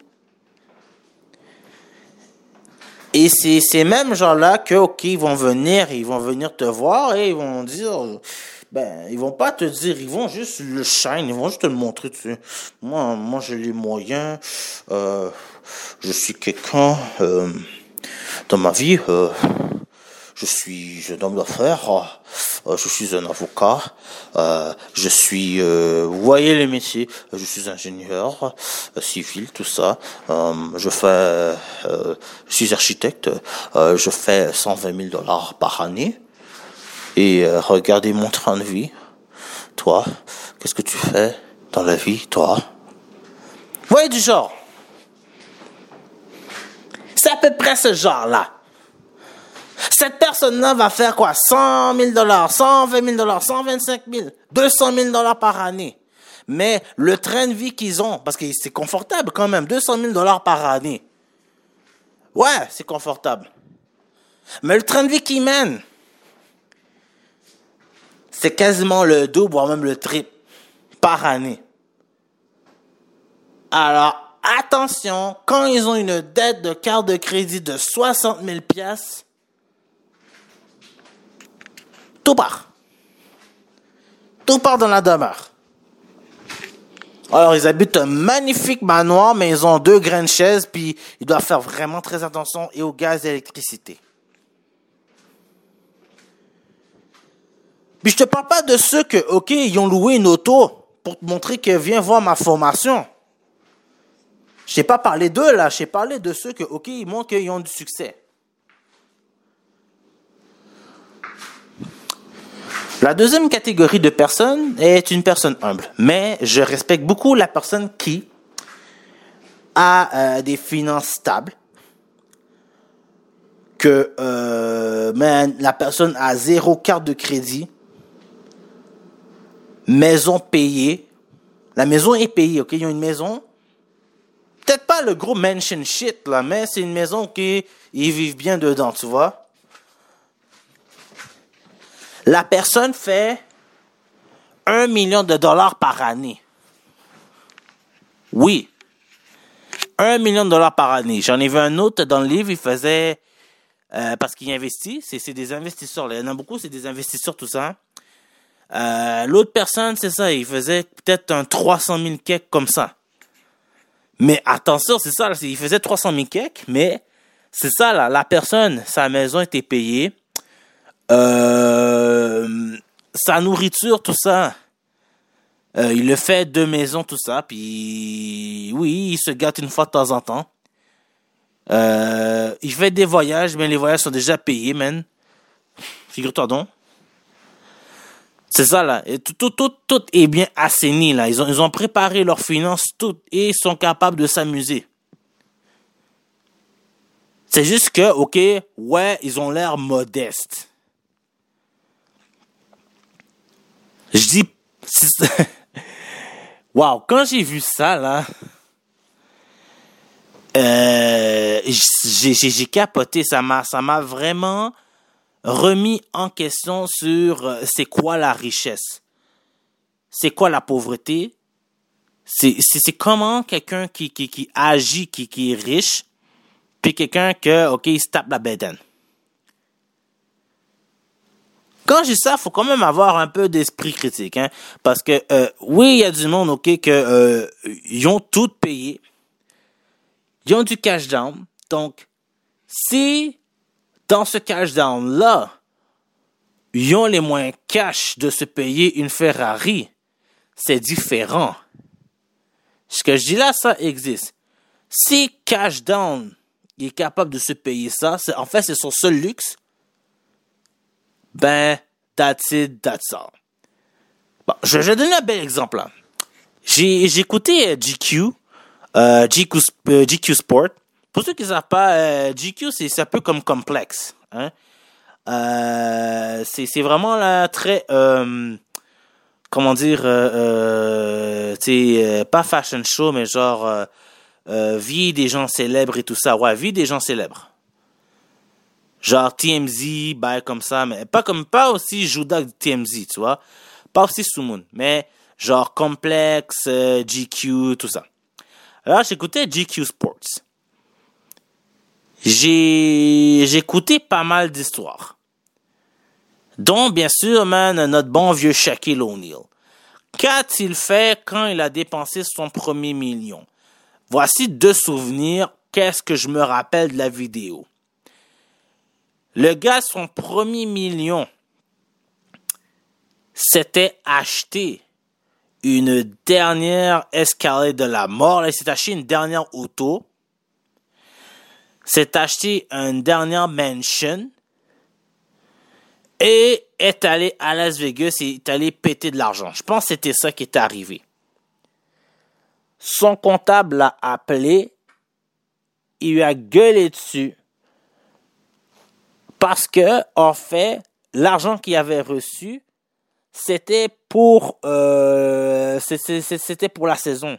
Et c'est ces mêmes gens-là que, ils vont venir, ils vont venir te voir et ils vont dire, ben, ils vont pas te dire, ils vont juste le shine, ils vont juste te le montrer. Moi, moi, j'ai les moyens, euh, je suis quelqu'un, euh, dans ma vie, euh, je suis jeune homme d'affaires, euh, je suis un avocat, euh, je suis, euh, vous voyez les métiers, je suis ingénieur civil, tout ça. Je fais, je suis architecte, je fais 120 000 dollars par année. Et regardez mon train de vie. Toi, qu'est-ce que tu fais dans la vie, toi? Vous voyez du genre C'est à peu près ce genre-là. Cette personne-là va faire quoi? 100 000 dollars, 120 000 dollars, 125 000, 200 000 dollars par année. Mais le train de vie qu'ils ont, parce que c'est confortable quand même, 200 000 dollars par année. Ouais, c'est confortable. Mais le train de vie qu'ils mènent, c'est quasiment le double, voire même le triple par année. Alors, attention, quand ils ont une dette de carte de crédit de 60 000 pièces, tout part. Tout part dans la demeure. Alors, ils habitent un magnifique manoir, mais ils ont deux graines chaises, puis ils doivent faire vraiment très attention et au gaz et à l'électricité. Puis je te parle pas de ceux que, ok, ils ont loué une auto pour te montrer que viens voir ma formation. Je t'ai pas parlé d'eux là, j'ai parlé de ceux que, ok, ils montrent qu'ils ont du succès. La deuxième catégorie de personnes est une personne humble, mais je respecte beaucoup la personne qui a euh, des finances stables, que euh, la personne a zéro carte de crédit, maison payée, la maison est payée, ok, ils ont une maison, peut-être pas le gros mansion shit là, mais c'est une maison qui ils vivent bien dedans, tu vois? La personne fait un million de dollars par année. Oui. Un million de dollars par année. J'en ai vu un autre dans le livre, il faisait, euh, parce qu'il investit, c'est, des investisseurs. Il y en a beaucoup, c'est des investisseurs, tout ça. Euh, l'autre personne, c'est ça, il faisait peut-être un 300 000 cakes comme ça. Mais attention, c'est ça, il faisait 300 000 cakes, mais c'est ça, la personne, sa maison était payée, euh, sa nourriture, tout ça. Euh, il le fait deux maisons, tout ça. Puis oui, il se gâte une fois de temps en temps. Euh, il fait des voyages, mais les voyages sont déjà payés, man. Figure-toi donc. C'est ça, là. Et tout, tout, tout, tout est bien assaini, là. Ils ont, ils ont préparé leurs finances toutes et sont capables de s'amuser. C'est juste que, ok, ouais, ils ont l'air modestes. Je dis, waouh, quand j'ai vu ça là, euh, j'ai capoté, ça m'a ça m'a vraiment remis en question sur euh, c'est quoi la richesse, c'est quoi la pauvreté, c'est comment quelqu'un qui qui qui agit qui qui est riche, puis quelqu'un que ok il se tape la bédaine. Quand je dis ça, faut quand même avoir un peu d'esprit critique, hein, parce que euh, oui, il y a du monde, ok, que euh, ont tout payé, ils ont du cash down, donc si dans ce cash down là, ils ont les moyens cash de se payer une Ferrari, c'est différent. Ce que je dis là, ça existe. Si Cash Down est capable de se payer ça, en fait, c'est son seul luxe, ben, that's it, that's all. Bon, je, vais donner un bel exemple. là. J'ai écouté euh, GQ, euh, GQ, euh, Sport. Pour ceux qui ne savent pas, GQ, c'est un peu comme complexe. Hein? C'est c'est vraiment là, très... comment dire... Euh, pas fashion show, mais genre... euh, vie des gens célèbres et tout ça. Ouais, vie des gens célèbres. Genre TMZ, bah comme ça, mais pas comme pas aussi Judas TMZ, tu vois. Pas aussi Sumoon, mais genre Complex, euh, GQ, tout ça. Alors j'écoutais GQ Sports. J'ai écouté pas mal d'histoires. Dont bien sûr, man, notre bon vieux Shaquille O'Neal. Qu'a-t-il fait quand il a dépensé son premier million? Voici deux souvenirs. Qu'est-ce que je me rappelle de la vidéo? Le gars, son premier million, s'était acheté une dernière escalade de la mort. Il s'est acheté une dernière auto. S'est acheté une dernière mansion. Et est allé à Las Vegas et est allé péter de l'argent. Je pense que c'était ça qui est arrivé. Son comptable l'a appelé. Il lui a gueulé dessus. Parce que, en fait, l'argent qu'il avait reçu, c'était pour, euh, c'était pour la saison.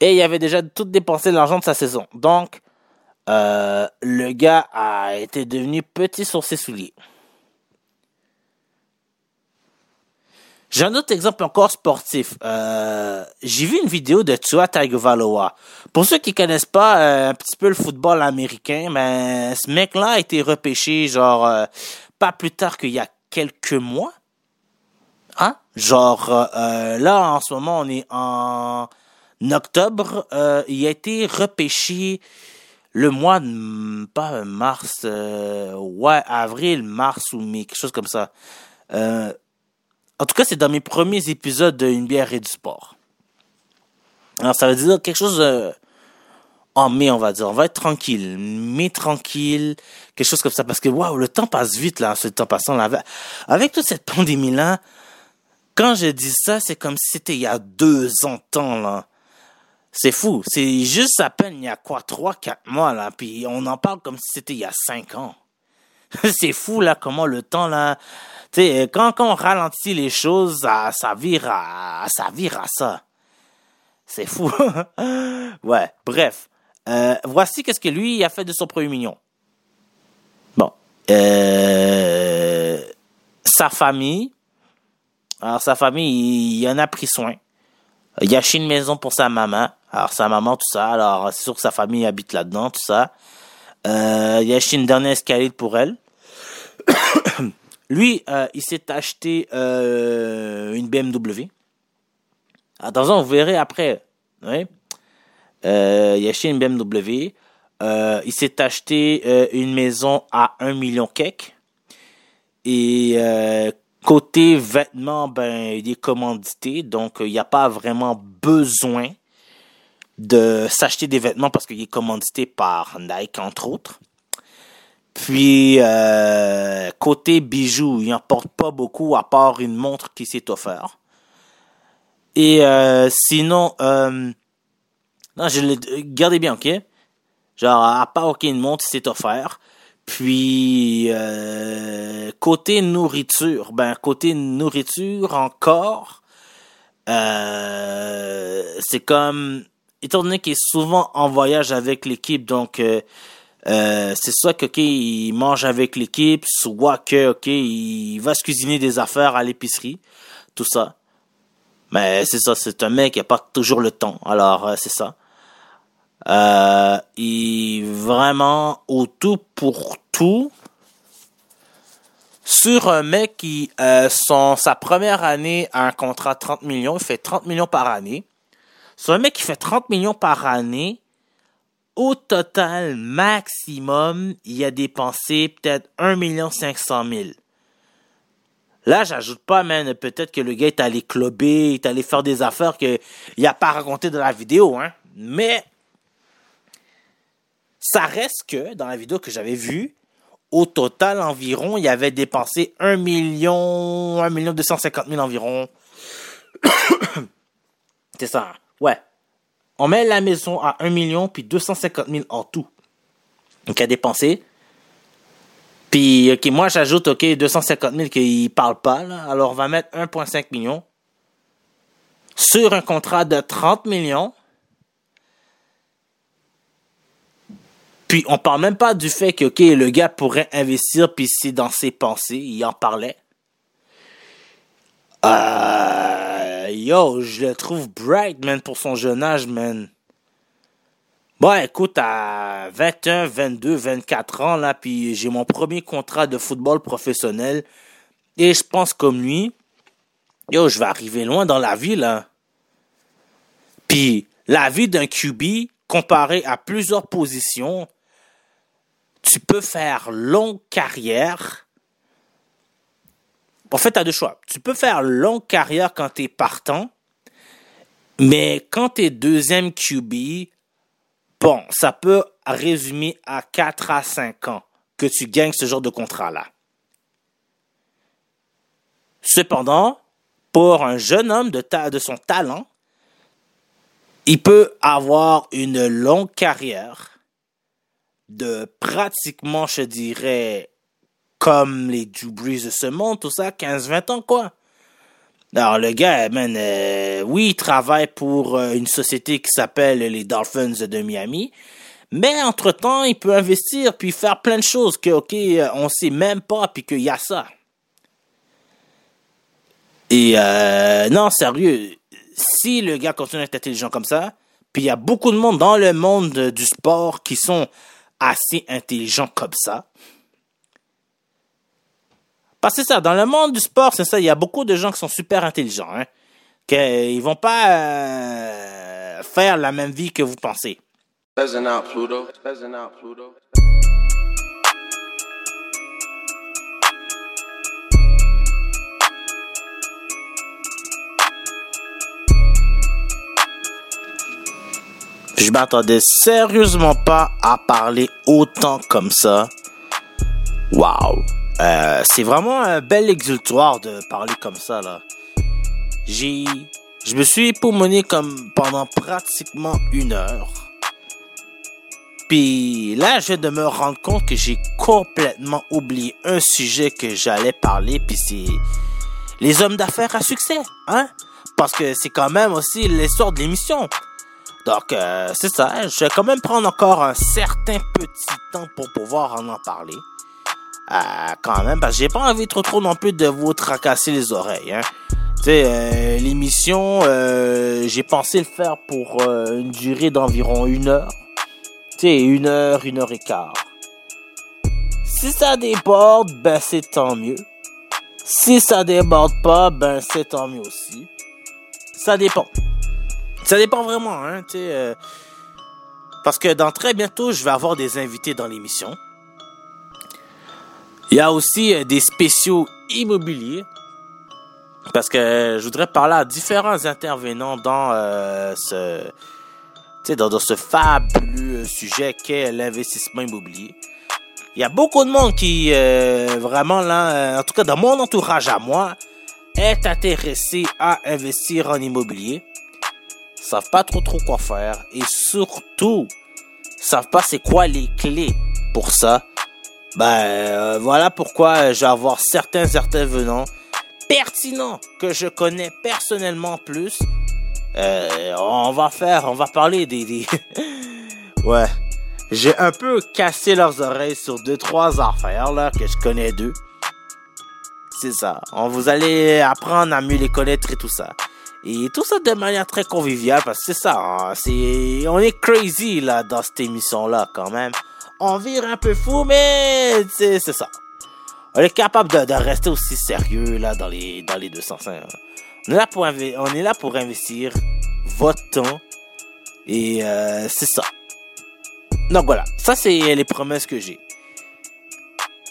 Et il avait déjà tout dépensé l'argent de sa saison. Donc, euh, le gars a été devenu petit sur ses souliers. J'ai un autre exemple encore sportif. Euh, j'ai vu une vidéo de Tua Tagovailoa. Pour ceux qui connaissent pas euh, un petit peu le football américain, ben ce mec-là a été repêché genre euh, pas plus tard qu'il y a quelques mois. Hein? Genre euh, là en ce moment on est en octobre. Il a été repêché le mois de pas mars, ouais avril, mars ou mai, quelque chose comme ça. En tout cas, c'est dans mes premiers épisodes de Une bière et du sport. Alors, ça veut dire quelque chose euh, en mai, on va dire. On va être tranquille. Mai tranquille. Quelque chose comme ça. Parce que, waouh, le temps passe vite, là, ce temps passant. Là. Avec- toute cette pandémie-là, quand je dis ça, c'est comme si c'était il y a deux ans temps, là. C'est fou. C'est juste à peine il y a quoi, trois, quatre mois, là. Puis on en parle comme si c'était il y a cinq ans. c'est fou, là, comment le temps, là. Tu sais, quand, quand on ralentit les choses, ça, ça vire à, ça vire à ça. C'est fou. ouais, bref. Euh, voici qu'est-ce que lui a fait de son premier million. Bon. Euh, sa famille. Alors, sa famille, il, il en a pris soin. Il a acheté une maison pour sa maman. Alors, sa maman, tout ça. Alors, c'est sûr que sa famille habite là-dedans, tout ça. Euh, il a acheté une dernière escalade pour elle. Lui, euh, il s'est acheté euh, une BMW. Attention, vous verrez après. Euh, il a acheté une BMW. Il s'est acheté une maison à 1 million cake. Et côté vêtements, ben, il est commandité. Donc, il n'y a pas vraiment besoin de s'acheter des vêtements parce qu'il est commandité par Nike, entre autres. Puis, euh, côté bijoux, il n'en porte pas beaucoup à part une montre qui s'est offerte. Et euh, sinon, euh, non, je l'ai, gardez bien, ok? Genre, à part, ok, une montre s'est offerte. Puis, côté nourriture, ben, côté nourriture encore, c'est comme, étant donné qu'il est souvent en voyage avec l'équipe, donc, euh, c'est soit que, ok, il mange avec l'équipe, soit que, ok, il va se cuisiner des affaires à l'épicerie, tout ça. Mais c'est ça, c'est un mec qui a pas toujours le temps. Alors, euh, c'est ça. Euh, il vraiment au tout pour tout. Sur un mec qui, euh, son, sa première année a un contrat de 30 millions, il fait 30 millions par année. Sur un mec qui fait 30 millions par année, au total, maximum, il a dépensé peut-être 1 million 500 000. Là, j'ajoute pas, man, peut-être que le gars est allé clubber, il est allé faire des affaires qu'il a pas raconté dans la vidéo, hein. Mais, ça reste que, dans la vidéo que j'avais vue, au total, environ, il avait dépensé 1 million, 1 million 250 000 environ. C'est ça, ouais. On met la maison à 1 million puis 250 000 en tout. Donc, à dépenser. Puis, ok, moi, j'ajoute, ok, 250 000 qu'il parle pas, là. Alors, on va mettre 1,5 million. Sur un contrat de 30 millions. Puis, on parle même pas du fait que, ok, le gars pourrait investir, puis c'est dans ses pensées. Il en parlait. Euh, yo, je le trouve bright, man, pour son jeune âge, man. Bon, écoute, à 21, 22, 24 ans, là, puis j'ai mon premier contrat de football professionnel. Et je pense comme lui, yo, je vais arriver loin dans la vie, là. Puis, la vie d'un QB, comparé à plusieurs positions, tu peux faire longue carrière. En fait, tu as deux choix. Tu peux faire longue carrière quand tu es partant, mais quand tu es deuxième QB, bon, ça peut résumer à 4 à 5 ans que tu gagnes ce genre de contrat-là. Cependant, pour un jeune homme de, de son talent, il peut avoir une longue carrière de pratiquement, je dirais, comme les Drew Brees de ce monde, tout ça, 15-20 ans, quoi. Alors, le gars, man, euh, oui, il travaille pour euh, une société qui s'appelle les Dolphins de Miami, mais entre-temps, il peut investir puis faire plein de choses que, ok, euh, on sait même pas, puis qu'il y a ça. Et non, sérieux, si le gars continue d'être intelligent comme ça, puis il y a beaucoup de monde dans le monde du sport qui sont assez intelligents comme ça. Parce que c'est ça, dans le monde du sport, c'est ça, il y a beaucoup de gens qui sont super intelligents, hein, qu'ils vont pas euh, faire la même vie que vous pensez. Je m'attendais sérieusement pas à parler autant comme ça. Waouh. Euh, c'est vraiment un bel exultoire de parler comme ça, là. J'ai, je me suis époumoné comme pendant pratiquement une heure. Puis là, je viens de me rendre compte que j'ai complètement oublié un sujet que j'allais parler, puis c'est les hommes d'affaires à succès, hein? Parce que c'est quand même aussi l'histoire de l'émission. Donc, euh, c'est ça. Je vais quand même prendre encore un certain petit temps pour pouvoir en en parler. Euh, quand même, parce que j'ai pas envie trop trop non plus de vous tracasser les oreilles. Hein. Tu euh, l'émission, euh, j'ai pensé le faire pour une durée d'environ une heure. Tu sais, une heure, une heure et quart. Si ça déborde, ben c'est tant mieux. Si ça déborde pas, ben c'est tant mieux aussi. Ça dépend. Ça dépend vraiment, hein, parce que dans très bientôt, je vais avoir des invités dans l'émission. Il y a aussi euh, des spéciaux immobiliers. Parce que je voudrais parler à différents intervenants dans euh, ce, dans, dans ce fabuleux sujet qu'est l'investissement immobilier. Il y a beaucoup de monde qui, euh, vraiment là, euh, en tout cas dans mon entourage à moi, est intéressé à investir en immobilier savent pas trop trop quoi faire et surtout savent pas c'est quoi les clés pour ça. Ben euh, voilà pourquoi je vais avoir certains intervenants pertinents que je connais personnellement plus. Euh, on va faire, on va parler des, des... ouais. J'ai un peu cassé leurs oreilles sur deux trois affaires là que je connais d'eux. C'est ça. On vous allez apprendre à mieux les connaître et tout ça. Et tout ça de manière très conviviale parce que c'est ça, hein, c'est on est crazy là dans cette émission là quand même. On vire un peu fou mais c'est ça. On est capable de, rester aussi sérieux là dans les dans les deux sens. hein. On est là pour inve- on est là pour investir votre temps et euh, c'est ça. Donc voilà, ça c'est les promesses que j'ai.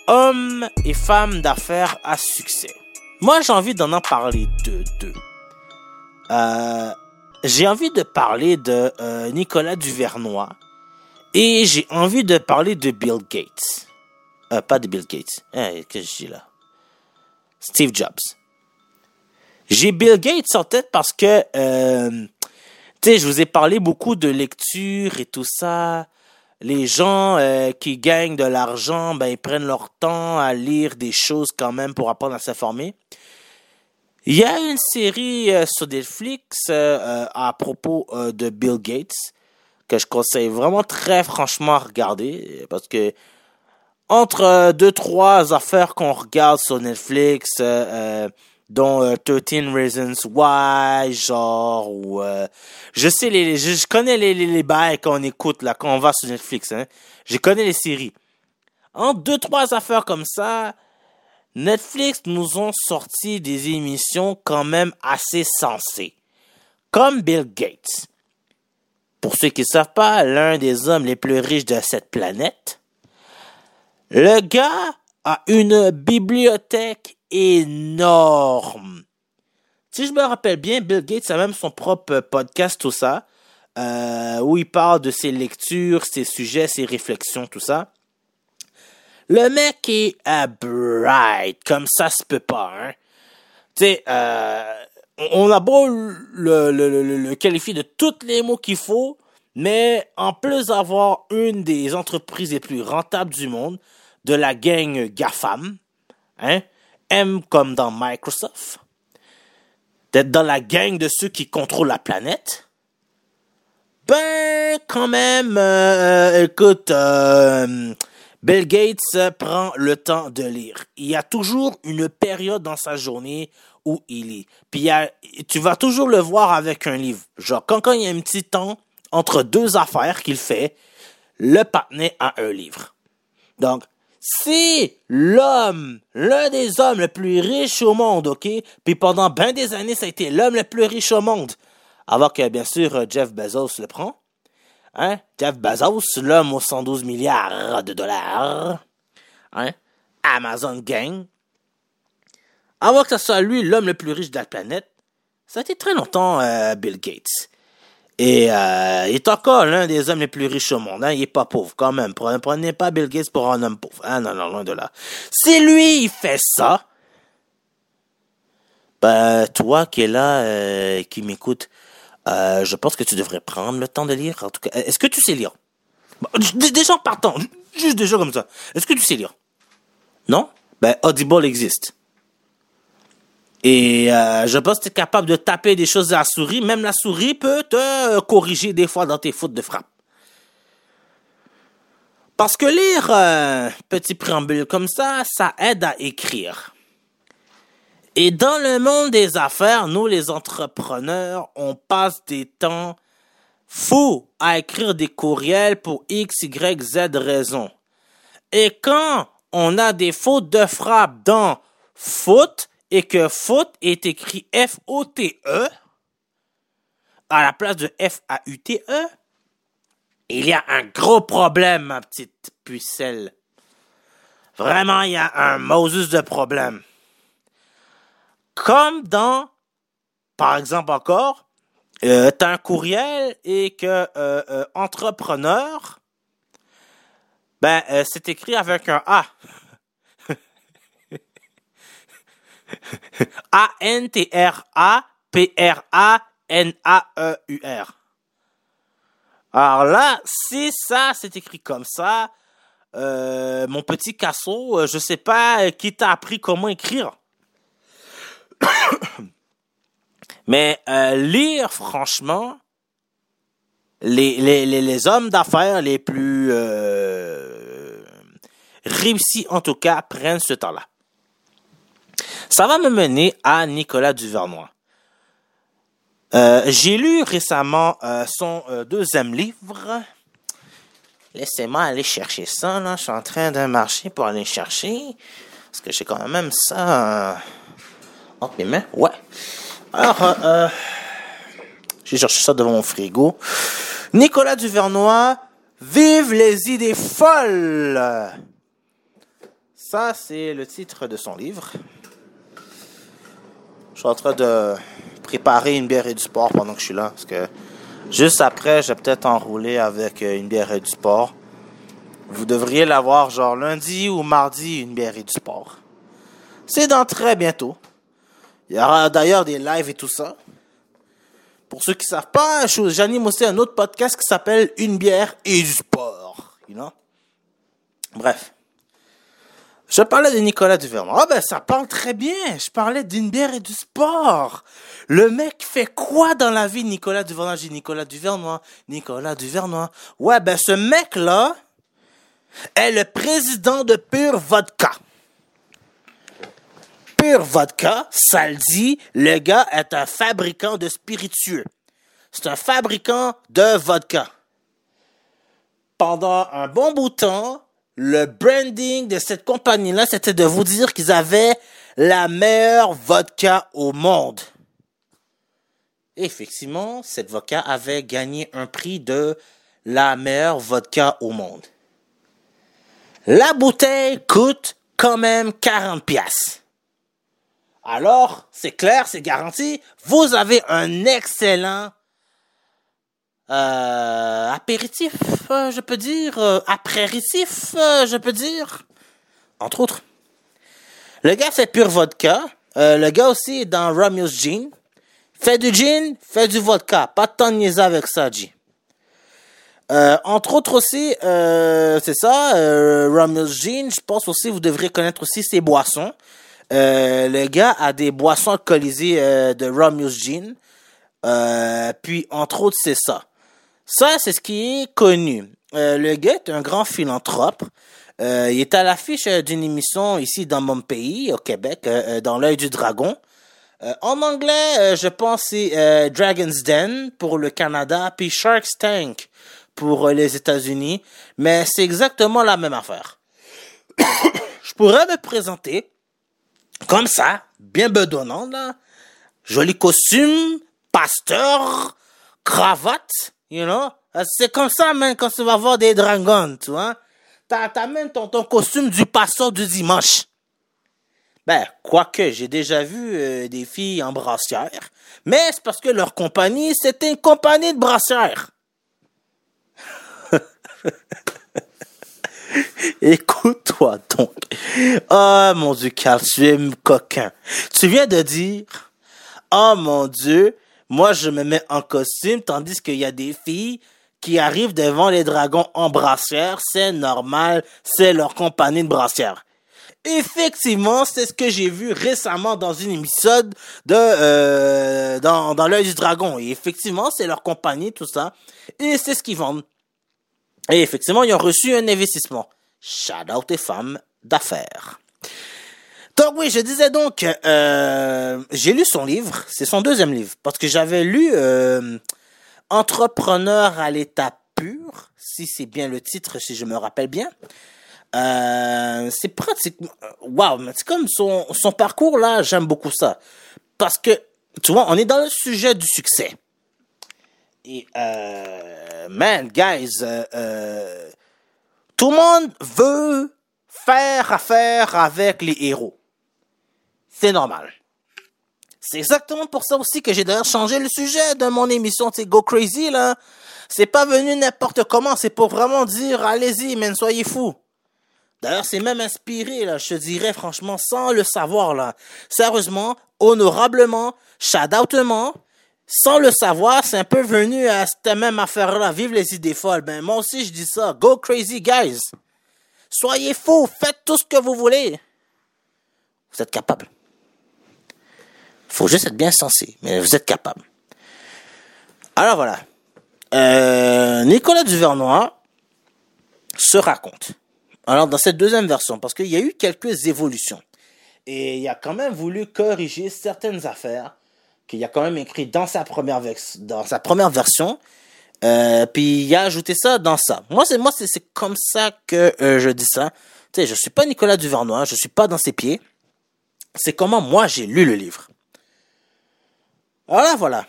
Hommes et femmes d'affaires à succès. moi, j'ai envie d'en en parler de deux. Euh, j'ai envie de parler de euh, Nicolas Duvernois et j'ai envie de parler de Bill Gates. Euh, pas de Bill Gates. Hein, Qu'est-ce que je dis là? Steve Jobs. J'ai Bill Gates en tête parce que, euh, tu sais, je vous ai parlé beaucoup de lecture et tout ça. Les gens euh, qui gagnent de l'argent, ben, ils prennent leur temps à lire des choses quand même pour apprendre à s'informer. Il y a une série euh, sur Netflix euh, à propos de Bill Gates que je conseille vraiment très franchement à regarder parce que entre euh, deux trois affaires qu'on regarde sur Netflix euh, euh, dont euh, 13 Reasons Why genre je sais les, je, connais les, les, les qu'on écoute là quand on va sur Netflix hein. Je connais les séries. En deux trois affaires comme ça Netflix nous ont sorti des émissions quand même assez sensées comme Bill Gates pour ceux qui ne savent pas l'un des hommes les plus riches de cette planète le gars a une bibliothèque énorme. Si je me rappelle bien, Bill Gates a même son propre podcast, tout ça, euh, où il parle de ses lectures, ses sujets, ses réflexions, tout ça. Le mec est euh, bright, comme ça se peut pas, hein. Tu sais, euh, on a beau le, qualifier de tous les mots qu'il faut, mais en plus d'avoir une des entreprises les plus rentables du monde, de la gang GAFAM, hein, M comme dans Microsoft, d'être dans la gang de ceux qui contrôlent la planète, ben, quand même, euh, euh, écoute, euh, Bill Gates prend le temps de lire. Il y a toujours une période dans sa journée où il lit. Puis tu vas toujours le voir avec un livre. Genre, quand, quand il y a un petit temps entre deux affaires qu'il fait, le patinet a un livre. Donc, c'est l'homme, l'un des hommes le plus riche au monde, OK? Puis pendant bien des années, ça a été l'homme le plus riche au monde. Avant que, bien sûr, Jeff Bezos le prend. Hein? Jeff Bezos, l'homme aux 112 milliards de dollars. Hein? Amazon Gang. Avant que ce soit lui l'homme le plus riche de la planète, ça a été très longtemps euh, Bill Gates. Et euh, il est encore l'un des hommes les plus riches au monde. Hein? Il est pas pauvre quand même. Prenez, pas Bill Gates pour un homme pauvre. Ah non, non, loin de là. Si lui, il fait ça, ben toi qui es là, euh, qui m'écoute, euh, je pense que tu devrais prendre le temps de lire. En tout cas, est-ce que tu sais lire? Déjà en partant, juste déjà comme ça. Est-ce que tu sais lire? Non? Ben Audible existe. Et euh, je pense que tu es capable de taper des choses à la souris. Même la souris peut te corriger des fois dans tes fautes de frappe. Parce que lire un petit préambule comme ça, ça aide à écrire. Et dans le monde des affaires, nous les entrepreneurs, on passe des temps fous à écrire des courriels pour X, Y, Z raisons. Et quand on a des fautes de frappe dans faute et que faute est écrit F-O-T-E à la place de F-A-U-T-E, il y a un gros problème, ma petite pucelle. Vraiment, il y a un Moses de problème. Comme dans, par exemple encore, euh, t'as un courriel et que euh, euh, entrepreneur, ben euh, c'est écrit avec un A. A-N-T-R-A-P-R-A-N-A-E-U-R. Alors là, si ça c'est écrit comme ça, euh, mon petit casseau, euh, je sais pas euh, qui t'a appris comment écrire. Mais lire, franchement, les, les, les, les hommes d'affaires les plus euh, réussis, en tout cas, prennent ce temps-là. Ça va me mener à Nicolas Duvernois. Euh, J'ai lu récemment euh, son euh, deuxième livre. Laissez-moi aller chercher ça. Là. Je suis en train de marcher pour aller chercher. Parce que j'ai quand même ça entre mes mains. Ouais. Alors, euh, j'ai cherché ça devant mon frigo. Nicolas Duvernois, Vive les idées folles! Ça, c'est le titre de son livre. Suis en train de préparer une bière et du sport pendant que je suis là. Parce que juste après, je vais peut-être enrouler avec euh, une bière et du sport. Vous devriez l'avoir genre lundi ou mardi, une bière et du sport. C'est dans très bientôt. Il y aura d'ailleurs des lives et tout ça. Pour ceux qui savent pas, je- j'anime aussi un autre podcast qui s'appelle Une bière et du sport. You know? Bref. Je parlais de Nicolas Duvernois. Ah ben ça parle très bien. Je parlais d'une bière et du sport. Le mec fait quoi dans la vie, Nicolas Duvernois? J'ai Nicolas Duvernois. Nicolas Duvernois. Ouais, ben ce mec-là est le président de Pure Vodka. Pure Vodka, ça le dit, le gars est un fabricant de spiritueux. C'est un fabricant de vodka. Pendant un bon bout de temps, le branding de cette compagnie-là, c'était de vous dire qu'ils avaient la meilleure vodka au monde. Effectivement, cette vodka avait gagné un prix de la meilleure vodka au monde. La bouteille coûte quand même 40 pièces. Alors, c'est clair, c'est garanti, vous avez un excellent euh, apéritif, euh, je peux dire, euh, apéritif, euh, je peux dire, entre autres. Le gars fait pure vodka. Le gars aussi est dans Romeo's Gin. Fait du gin, fait du vodka. Pas de temps de avec ça, G. Euh, entre autres aussi, c'est ça, euh, Romeo's Gin, je pense aussi, vous devrez connaître aussi ses boissons. Le gars a des boissons alcoolisées de Romeo's Gin. Puis, entre autres, c'est ça. Ça, c'est ce qui est connu. Euh, le gars est un grand philanthrope. Euh, il est à l'affiche euh, d'une émission ici dans mon pays, au Québec, dans l'œil du dragon. En anglais, je pense c'est Dragon's Den pour le Canada, puis Shark's Tank pour les États-Unis. Mais c'est exactement la même affaire. je pourrais me présenter comme ça, bien bedonnant, là. Joli costume, pasteur, cravate, you know? Euh, C'est comme ça, man, quand tu vas voir des dragons, tu vois. Même ton, ton costume du pasteur du dimanche. Ben, quoique, j'ai déjà vu euh, des filles en brassière. Mais c'est parce que leur compagnie, c'était une compagnie de brassière. Écoute-toi donc. Ah, mon Dieu, Carl, tu es coquin. Tu viens de dire, oh mon Dieu, moi je me mets en costume, tandis qu'il y a des filles qui arrivent devant les dragons en brassière. C'est normal, c'est leur compagnie de brassière. Effectivement, c'est ce que j'ai vu récemment dans une épisode de euh, dans, l'œil du dragon. Et effectivement, c'est leur compagnie, tout ça. Et c'est ce qu'ils vendent. Et effectivement, ils ont reçu un investissement. Shout out femmes d'affaires. Donc oui, je disais donc, euh, j'ai lu son livre, c'est son deuxième livre, parce que j'avais lu euh, Entrepreneur à l'état pur, si c'est bien le titre, si je me rappelle bien. Euh, c'est pratiquement, waouh, mais c'est comme son, son parcours là, j'aime beaucoup ça, parce que tu vois, on est dans le sujet du succès. Et euh, man, guys, euh, euh, tout le monde veut faire affaire avec les héros. C'est normal. C'est exactement pour ça aussi que j'ai d'ailleurs changé le sujet de mon émission, tu Go Crazy, là. C'est pas venu n'importe comment, c'est pour vraiment dire, allez-y, mais soyez fous. D'ailleurs, c'est même inspiré, là, je dirais, franchement, sans le savoir, là. Sérieusement, honorablement, shout-outement, sans le savoir, c'est un peu venu à cette même affaire-là, vive les idées folles. Ben, moi aussi, je dis ça. Go crazy, guys. Soyez fous, faites tout ce que vous voulez. Vous êtes capable. Faut juste être bien sensé, mais vous êtes capable. Alors voilà. Euh, Nicolas Duvernois se raconte. Alors dans cette deuxième version, parce qu'il y a eu quelques évolutions. Et il a quand même voulu corriger certaines affaires qu'il a quand même écrit dans sa première, dans sa première version. Euh, puis il a ajouté ça dans ça. Moi, c'est moi, c'est comme ça que euh, je dis ça. Tu sais, je suis pas Nicolas Duvernois, je suis pas dans ses pieds. C'est comment moi j'ai lu le livre. Voilà, voilà.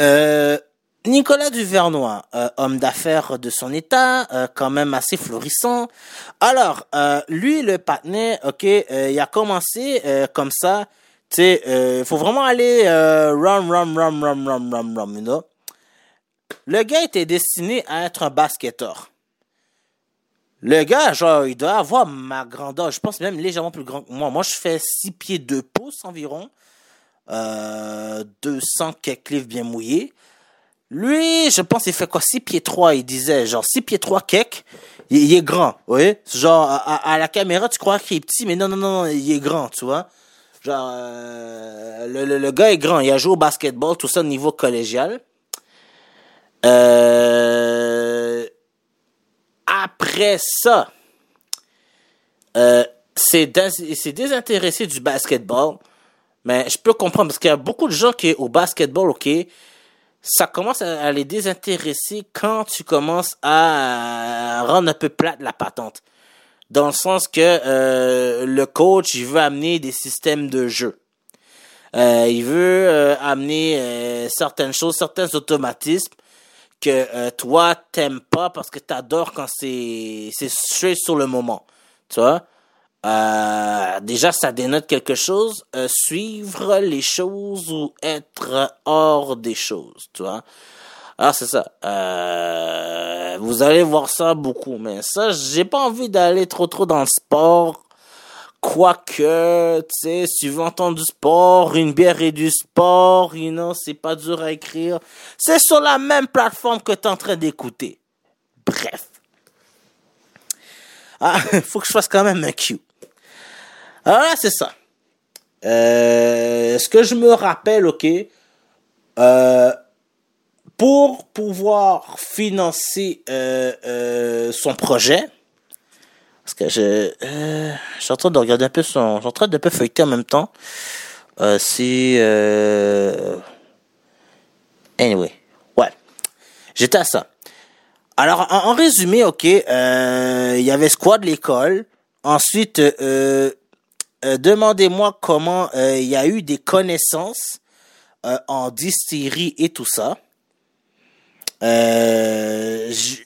Euh, Nicolas Duvernois, euh, homme d'affaires de son état, euh, quand même assez florissant. Alors, lui, le patinet, ok, il a commencé comme ça, Tu sais, faut vraiment aller run, run, run, run, run, run, run, you know? Le gars était destiné à être un basketteur. Le gars, genre, il doit avoir ma grandeur. Je pense même légèrement plus grand que moi. Moi, je fais 6 pieds 2 pouces environ. Euh, 200 quelques livres bien mouillés. Lui, je pense, il fait quoi? 6 pieds 3, il disait. Genre, 6 pieds 3 quelques. Il, est grand, vous voyez? Genre, à, la caméra, tu crois qu'il est petit, mais non, non, non, il est grand, tu vois? Genre, euh, le, le, gars est grand. Il a joué au basketball, tout ça au niveau collégial. Euh, après ça, euh, c'est désintéressé du basketball. Mais je peux comprendre parce qu'il y a beaucoup de gens qui, au basketball, ok, ça commence à, les désintéresser quand tu commences à rendre un peu plate la patente. Dans le sens que euh, le coach, il veut amener des systèmes de jeu. Euh, il veut euh, amener certaines choses, certains automatismes que toi t'aimes pas parce que t'adores quand c'est c'est straight sur le moment. Tu vois? Euh, déjà, ça dénote quelque chose. euh, suivre les choses ou être hors des choses, tu vois. Alors c'est ça. Euh, vous allez voir ça beaucoup, mais ça, j'ai pas envie d'aller trop trop dans le sport. Quoique, tu sais, veux entendre du sport, une bière et du sport, you know, c'est pas dur à écrire. C'est sur la même plateforme que tu es en train d'écouter. Bref. Ah, faut que je fasse quand même un cue. Alors là, c'est ça. Euh, ce que je me rappelle, ok, euh, pour pouvoir financer euh, son projet, parce que je, je suis en train de regarder un peu son, je suis en train de peu feuilleter en même temps. Euh, anyway, ouais, j'étais à ça. Alors, en, résumé, ok, il y avait squad l'école. Ensuite, euh, demandez-moi comment euh, il y a eu des connaissances euh, en distillerie et tout ça. Euh, je,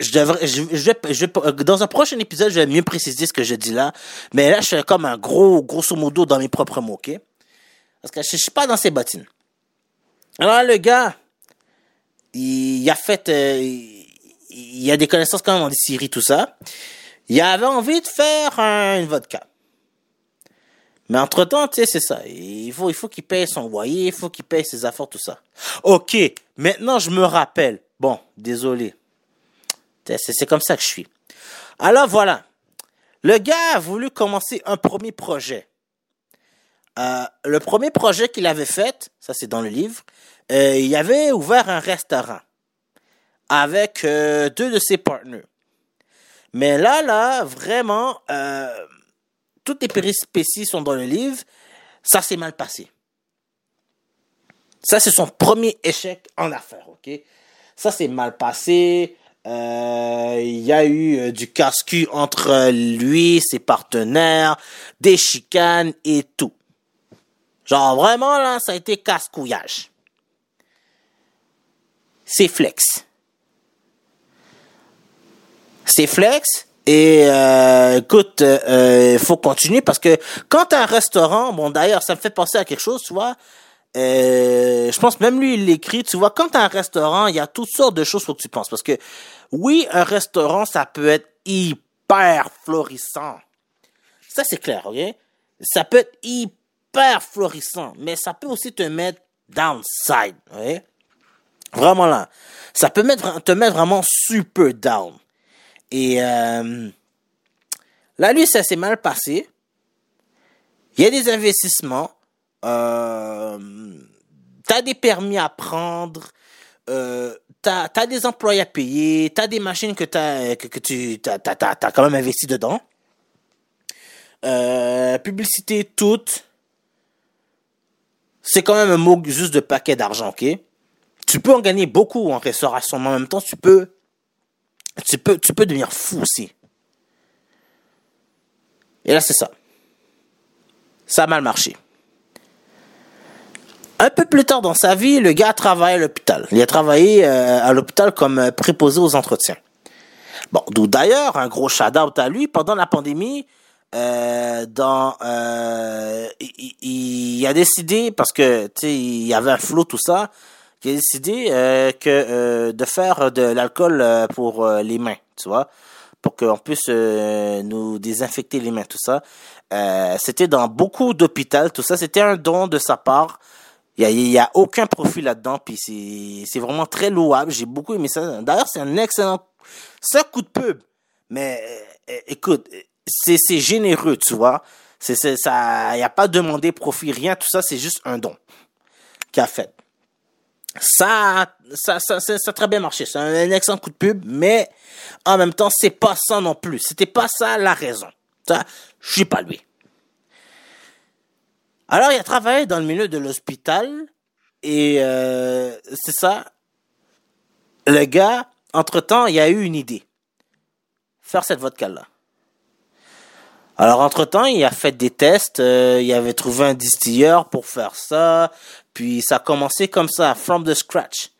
je devrais, dans un prochain épisode, je vais mieux préciser ce que je dis là. Mais là, je fais comme un gros, grosso modo dans mes propres mots, ok? Parce que je, suis pas dans ces bottines. Alors, le gars, il, il a fait, il, il a des connaissances quand même en distillerie, tout ça. Il avait envie de faire un- une vodka. Mais entre-temps, tu sais, c'est ça. Il faut, il faut qu'il paye son loyer, il faut qu'il paye ses affaires, tout ça. Ok, maintenant je me rappelle. Bon, désolé. C'est comme ça que je suis. Alors voilà. Le gars a voulu commencer un premier projet. Euh, le premier projet qu'il avait fait, ça c'est dans le livre, euh, il avait ouvert un restaurant avec euh, deux de ses partenaires. Mais là, là, vraiment, euh, toutes les péripéties sont dans le livre. Ça s'est mal passé. Ça, c'est son premier échec en affaires, ok? Ça s'est mal passé. Euh, Il y a eu euh, du casse-cul entre lui, ses partenaires, des chicanes et tout. Genre, vraiment, là, ça a été casse-couillage. C'est flex. C'est flex. Et euh, écoute, euh, faut continuer parce que quand un restaurant, bon d'ailleurs, ça me fait penser à quelque chose, tu vois. Euh, je pense même lui il l'écrit, tu vois, quand t'as un restaurant, il y a toutes sortes de choses faut que tu penses parce que oui, un restaurant ça peut être hyper florissant. Ça c'est clair, OK? Ça peut être hyper florissant, mais ça peut aussi te mettre downside, OK? Vraiment là. Ça peut te mettre vraiment super down. Et euh, là, lui, ça s'est mal passé. Il y a des investissements. Euh, t'as des permis à prendre. Euh, t'as as des employés à payer. T'as des machines que, t'as, que, que tu t'as, t'as, t'as quand même investi dedans. Euh, publicité toute. C'est quand même un mot juste de paquet d'argent, ok? Tu peux en gagner beaucoup en restauration, mais en même temps, tu peux tu peux, tu peux devenir fou aussi. Et là, c'est ça. Ça a mal marché. Un peu plus tard dans sa vie, le gars a travaillé à l'hôpital. Il a travaillé euh, à l'hôpital comme euh, préposé aux entretiens. Bon, d'où d'ailleurs, un gros shout-out à lui, pendant la pandémie, euh, dans il- il a décidé parce que tu sais il y avait un flot tout ça il a décidé euh, que euh, de faire de l'alcool euh, pour euh, les mains tu vois? Pour qu'on puisse euh, nous désinfecter les mains tout ça. C'était dans beaucoup d'hôpitaux tout ça. C'était un don de sa part. Il y a, il a aucun profit là-dedans puis c'est vraiment très louable. J'ai beaucoup aimé ça. D'ailleurs c'est un excellent c'est un coup de pub. Mais écoute, c'est généreux, tu vois? C'est ça, y a pas demandé profit, rien, tout ça, c'est juste un don qu'il a fait. Ça, ça, ça, ça, ça a très bien marché. C'est un, excellent coup de pub, mais en même temps, c'est pas ça non plus. C'était pas ça la raison. Ça, je suis pas lui. Alors, il a travaillé dans le milieu de l'hôpital et euh, c'est ça. Le gars, entre-temps, il a eu une idée faire cette vodka-là. Alors, entre-temps, il a fait des tests, euh, il avait trouvé un distilleur pour faire ça, puis ça a commencé comme ça, from the scratch.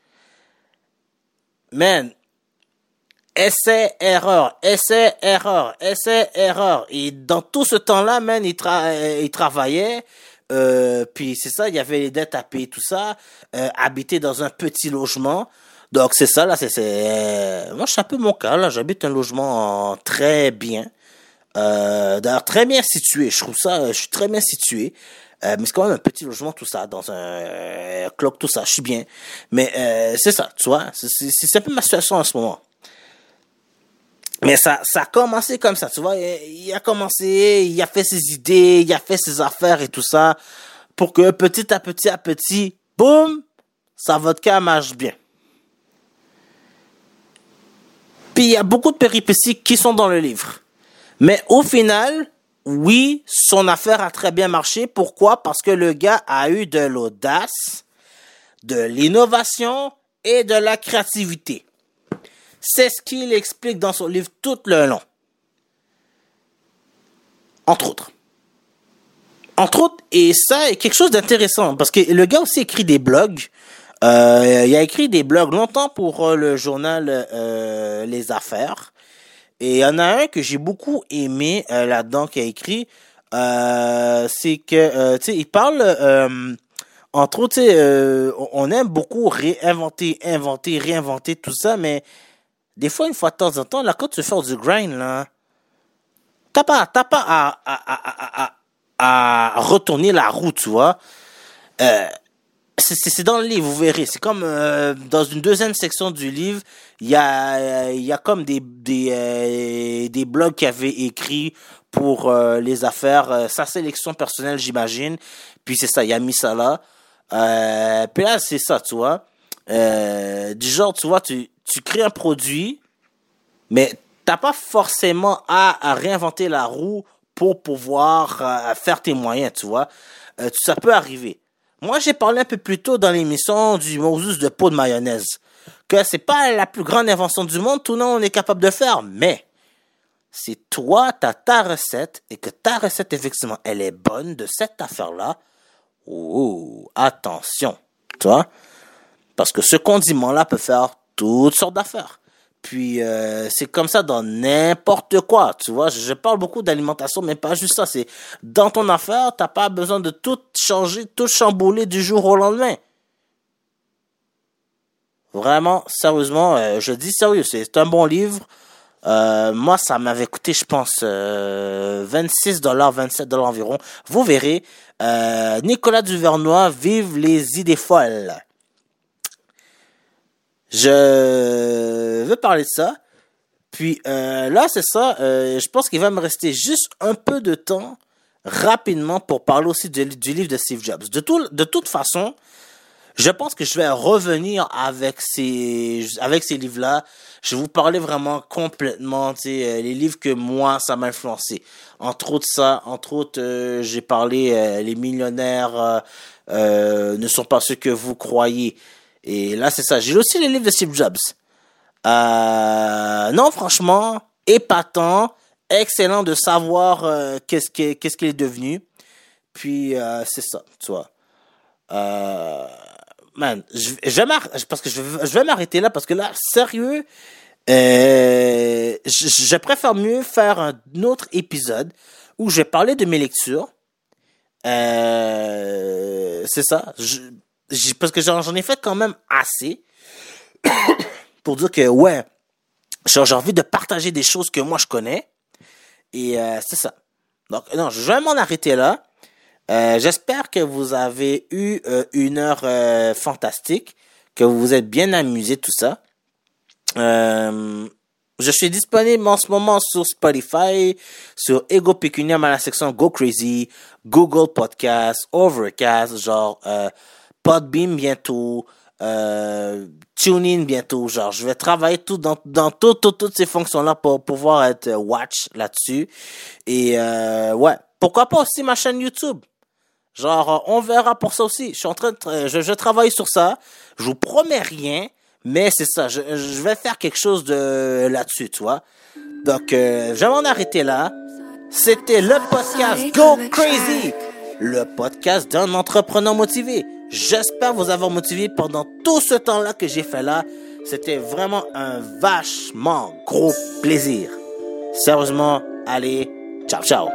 Man, essai, erreur, essai, erreur, essai, erreur. Et dans tout ce temps-là, man, il, euh, il travaillait, euh, puis c'est ça, il y avait les dettes à payer, tout ça, euh, habiter dans un petit logement. Donc c'est ça, là, c'est... c'est- euh, Moi, suis un peu mon cas, là, j'habite un logement très bien. Euh, d'ailleurs, très bien situé. Je trouve ça, je suis très bien situé. Euh, mais c'est quand même un petit logement, tout ça, dans un euh, clock, tout ça, je suis bien. Mais euh, c'est ça, tu vois, c'est- un peu ma situation en ce moment. Mais ça, ça a commencé comme ça, tu vois. Il, il a commencé, il a fait ses idées, il a fait ses affaires et tout ça, pour que petit à petit à petit, boum, sa vodka marche bien. Puis il y a beaucoup de péripéties qui sont dans le livre. Mais au final, oui, son affaire a très bien marché. Pourquoi? Parce que le gars a eu de l'audace, de l'innovation et de la créativité. C'est ce qu'il explique dans son livre tout le long. Entre autres. Entre autres, et ça est quelque chose d'intéressant, parce que le gars aussi écrit des blogs. Euh, il a écrit des blogs longtemps pour euh, le journal euh, Les Affaires. Et il y en a un que j'ai beaucoup aimé euh, là-dedans qui a écrit. euh, c'est que, euh, tu sais, il parle, euh, entre autres, on- aime beaucoup réinventer, inventer, réinventer tout ça, mais des fois, une fois de temps en temps, là, quand tu fais du grind, là, t'as pas, t'as pas à, à, à, à retourner la roue, tu vois. C'est- dans le livre, vous verrez. C'est comme euh, dans une deuxième section du livre, il y a, euh, y a comme des, des, euh, des blogs qu'il avait écrits pour les affaires, sa sélection personnelle, j'imagine. Puis c'est ça, il a mis ça là. Puis là, c'est ça, tu vois. Du genre, tu vois, tu, tu crées un produit, mais t'as pas forcément à, à réinventer la roue pour pouvoir faire tes moyens, tu vois. Ça peut arriver. Moi, j'ai parlé un peu plus tôt dans l'émission du Moses de pot de mayonnaise. Que c'est pas la plus grande invention du monde, tout le monde est capable de faire, mais si toi, t'as ta recette et que ta recette, effectivement, elle est bonne de cette affaire-là, oh, attention, tu vois? Parce que ce condiment-là peut faire toutes sortes d'affaires. Puis euh, c'est comme ça dans n'importe quoi, tu vois. Je, parle beaucoup d'alimentation, mais pas juste ça. C'est dans ton affaire, t'as pas besoin de tout changer, tout chambouler du jour au lendemain. Vraiment, sérieusement, euh, je dis sérieux, c'est un bon livre. Euh, moi, ça m'avait coûté, je pense, euh, 26 dollars, 27 dollars environ. Vous verrez. Euh, Nicolas Duvernois, vive les idées folles. Je veux parler de ça. Puis euh, là, c'est ça. euh, je pense qu'il va me rester juste un peu de temps rapidement pour parler aussi du, du livre de Steve Jobs. De, tout, de toute façon, je pense que je vais revenir avec ces, avec ces livres-là. Je vais vous parler vraiment complètement, tu euh, les livres que moi, ça m'a influencé. Entre autres ça, entre autres, j'ai parlé Les millionnaires ne sont pas ceux que vous croyez. Et là, c'est ça. J'ai aussi les livres de Steve Jobs. Euh, non, franchement, épatant, excellent de savoir euh, qu'est-ce qu'il est devenu. Puis, euh, c'est ça, tu vois. Euh, man, je, je vais parce que je, m'arrêter là parce que là, sérieux, euh, je, je préfère mieux faire un autre épisode où je vais parler de mes lectures. C'est ça. Je, parce que j'en, ai fait quand même assez pour dire que, ouais, j'ai envie de partager des choses que moi je connais. Et euh, c'est ça. Donc, non, je vais m'en arrêter là. Euh, j'espère que vous avez eu euh, une heure euh, fantastique, que vous vous êtes bien amusé, tout ça. Euh, je suis disponible en ce moment sur Spotify, sur Ego Pecuniam à la section Go Crazy, Google Podcast, Overcast, genre Podbeam bientôt, euh, TuneIn bientôt. Genre, je vais travailler tout dans, dans tout, tout- toutes ces fonctions-là pour pouvoir être euh, watch là-dessus. Et euh, ouais, pourquoi pas aussi ma chaîne YouTube? Genre, on verra pour ça aussi. Je suis en train de, je, travaille sur ça. Je vous promets rien, mais c'est ça. Je, je vais faire quelque chose de là-dessus, tu vois. Donc, euh, je vais m'en arrêter là. C'était le podcast Go Crazy, le podcast d'un entrepreneur motivé. J'espère vous avoir motivé pendant tout ce temps-là que j'ai fait là. C'était vraiment un vachement gros plaisir. Sérieusement, allez, ciao ciao.